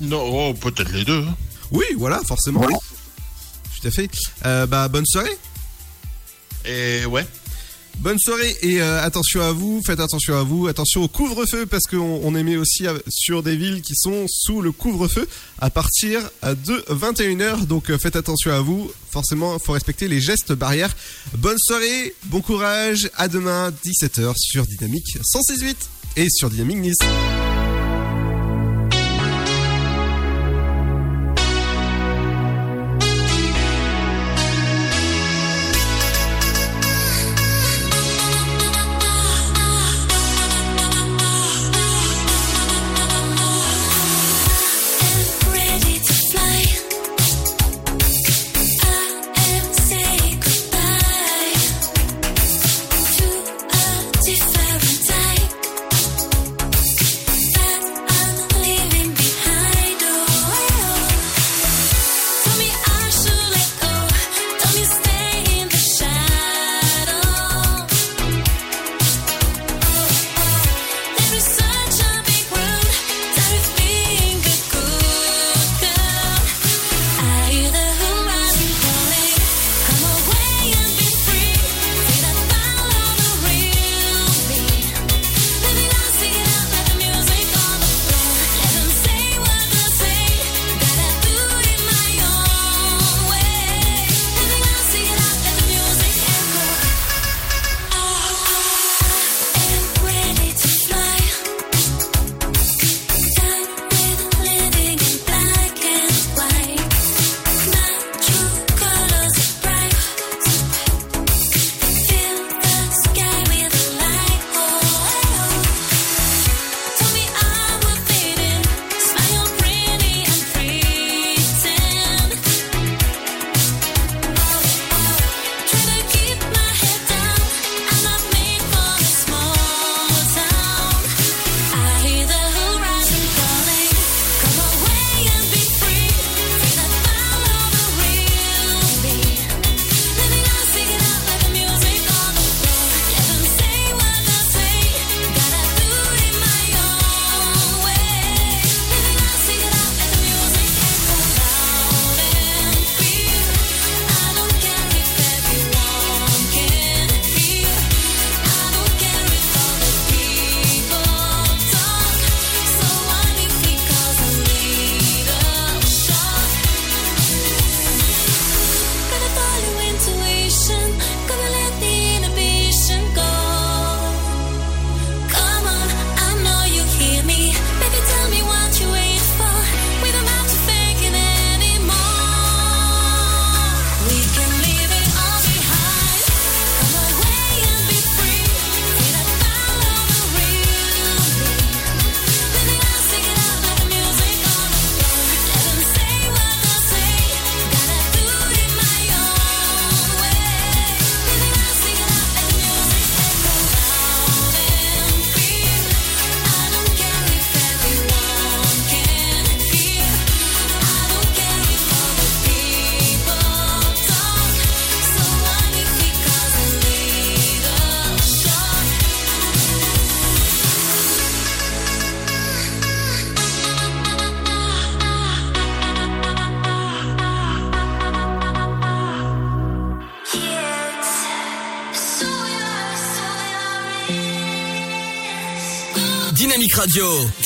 Non, oh, peut-être les deux. hein. Oui, voilà, forcément. Tout à fait. Euh, bah, bonne soirée. Et ouais. Bonne soirée et euh, attention à vous, faites attention à vous, attention au couvre-feu parce qu'on on émet aussi sur des villes qui sont sous le couvre-feu à partir euh, de 21h. Donc euh, faites attention à vous, forcément il faut respecter les gestes barrières. Bonne soirée, bon courage, à demain 17h sur Dynamique 168 et sur Dynamique Nice.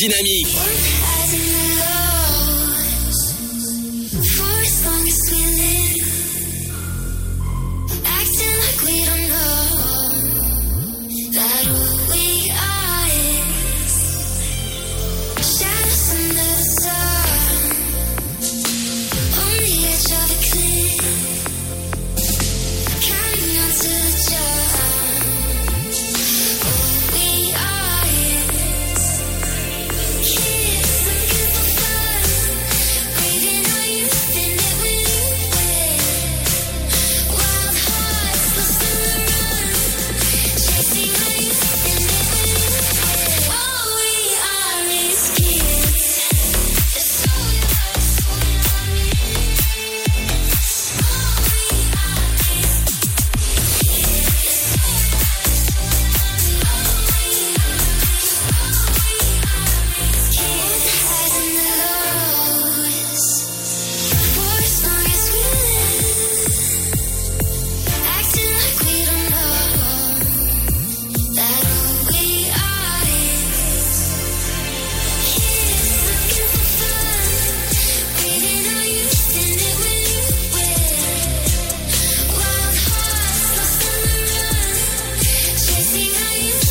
Dynamique.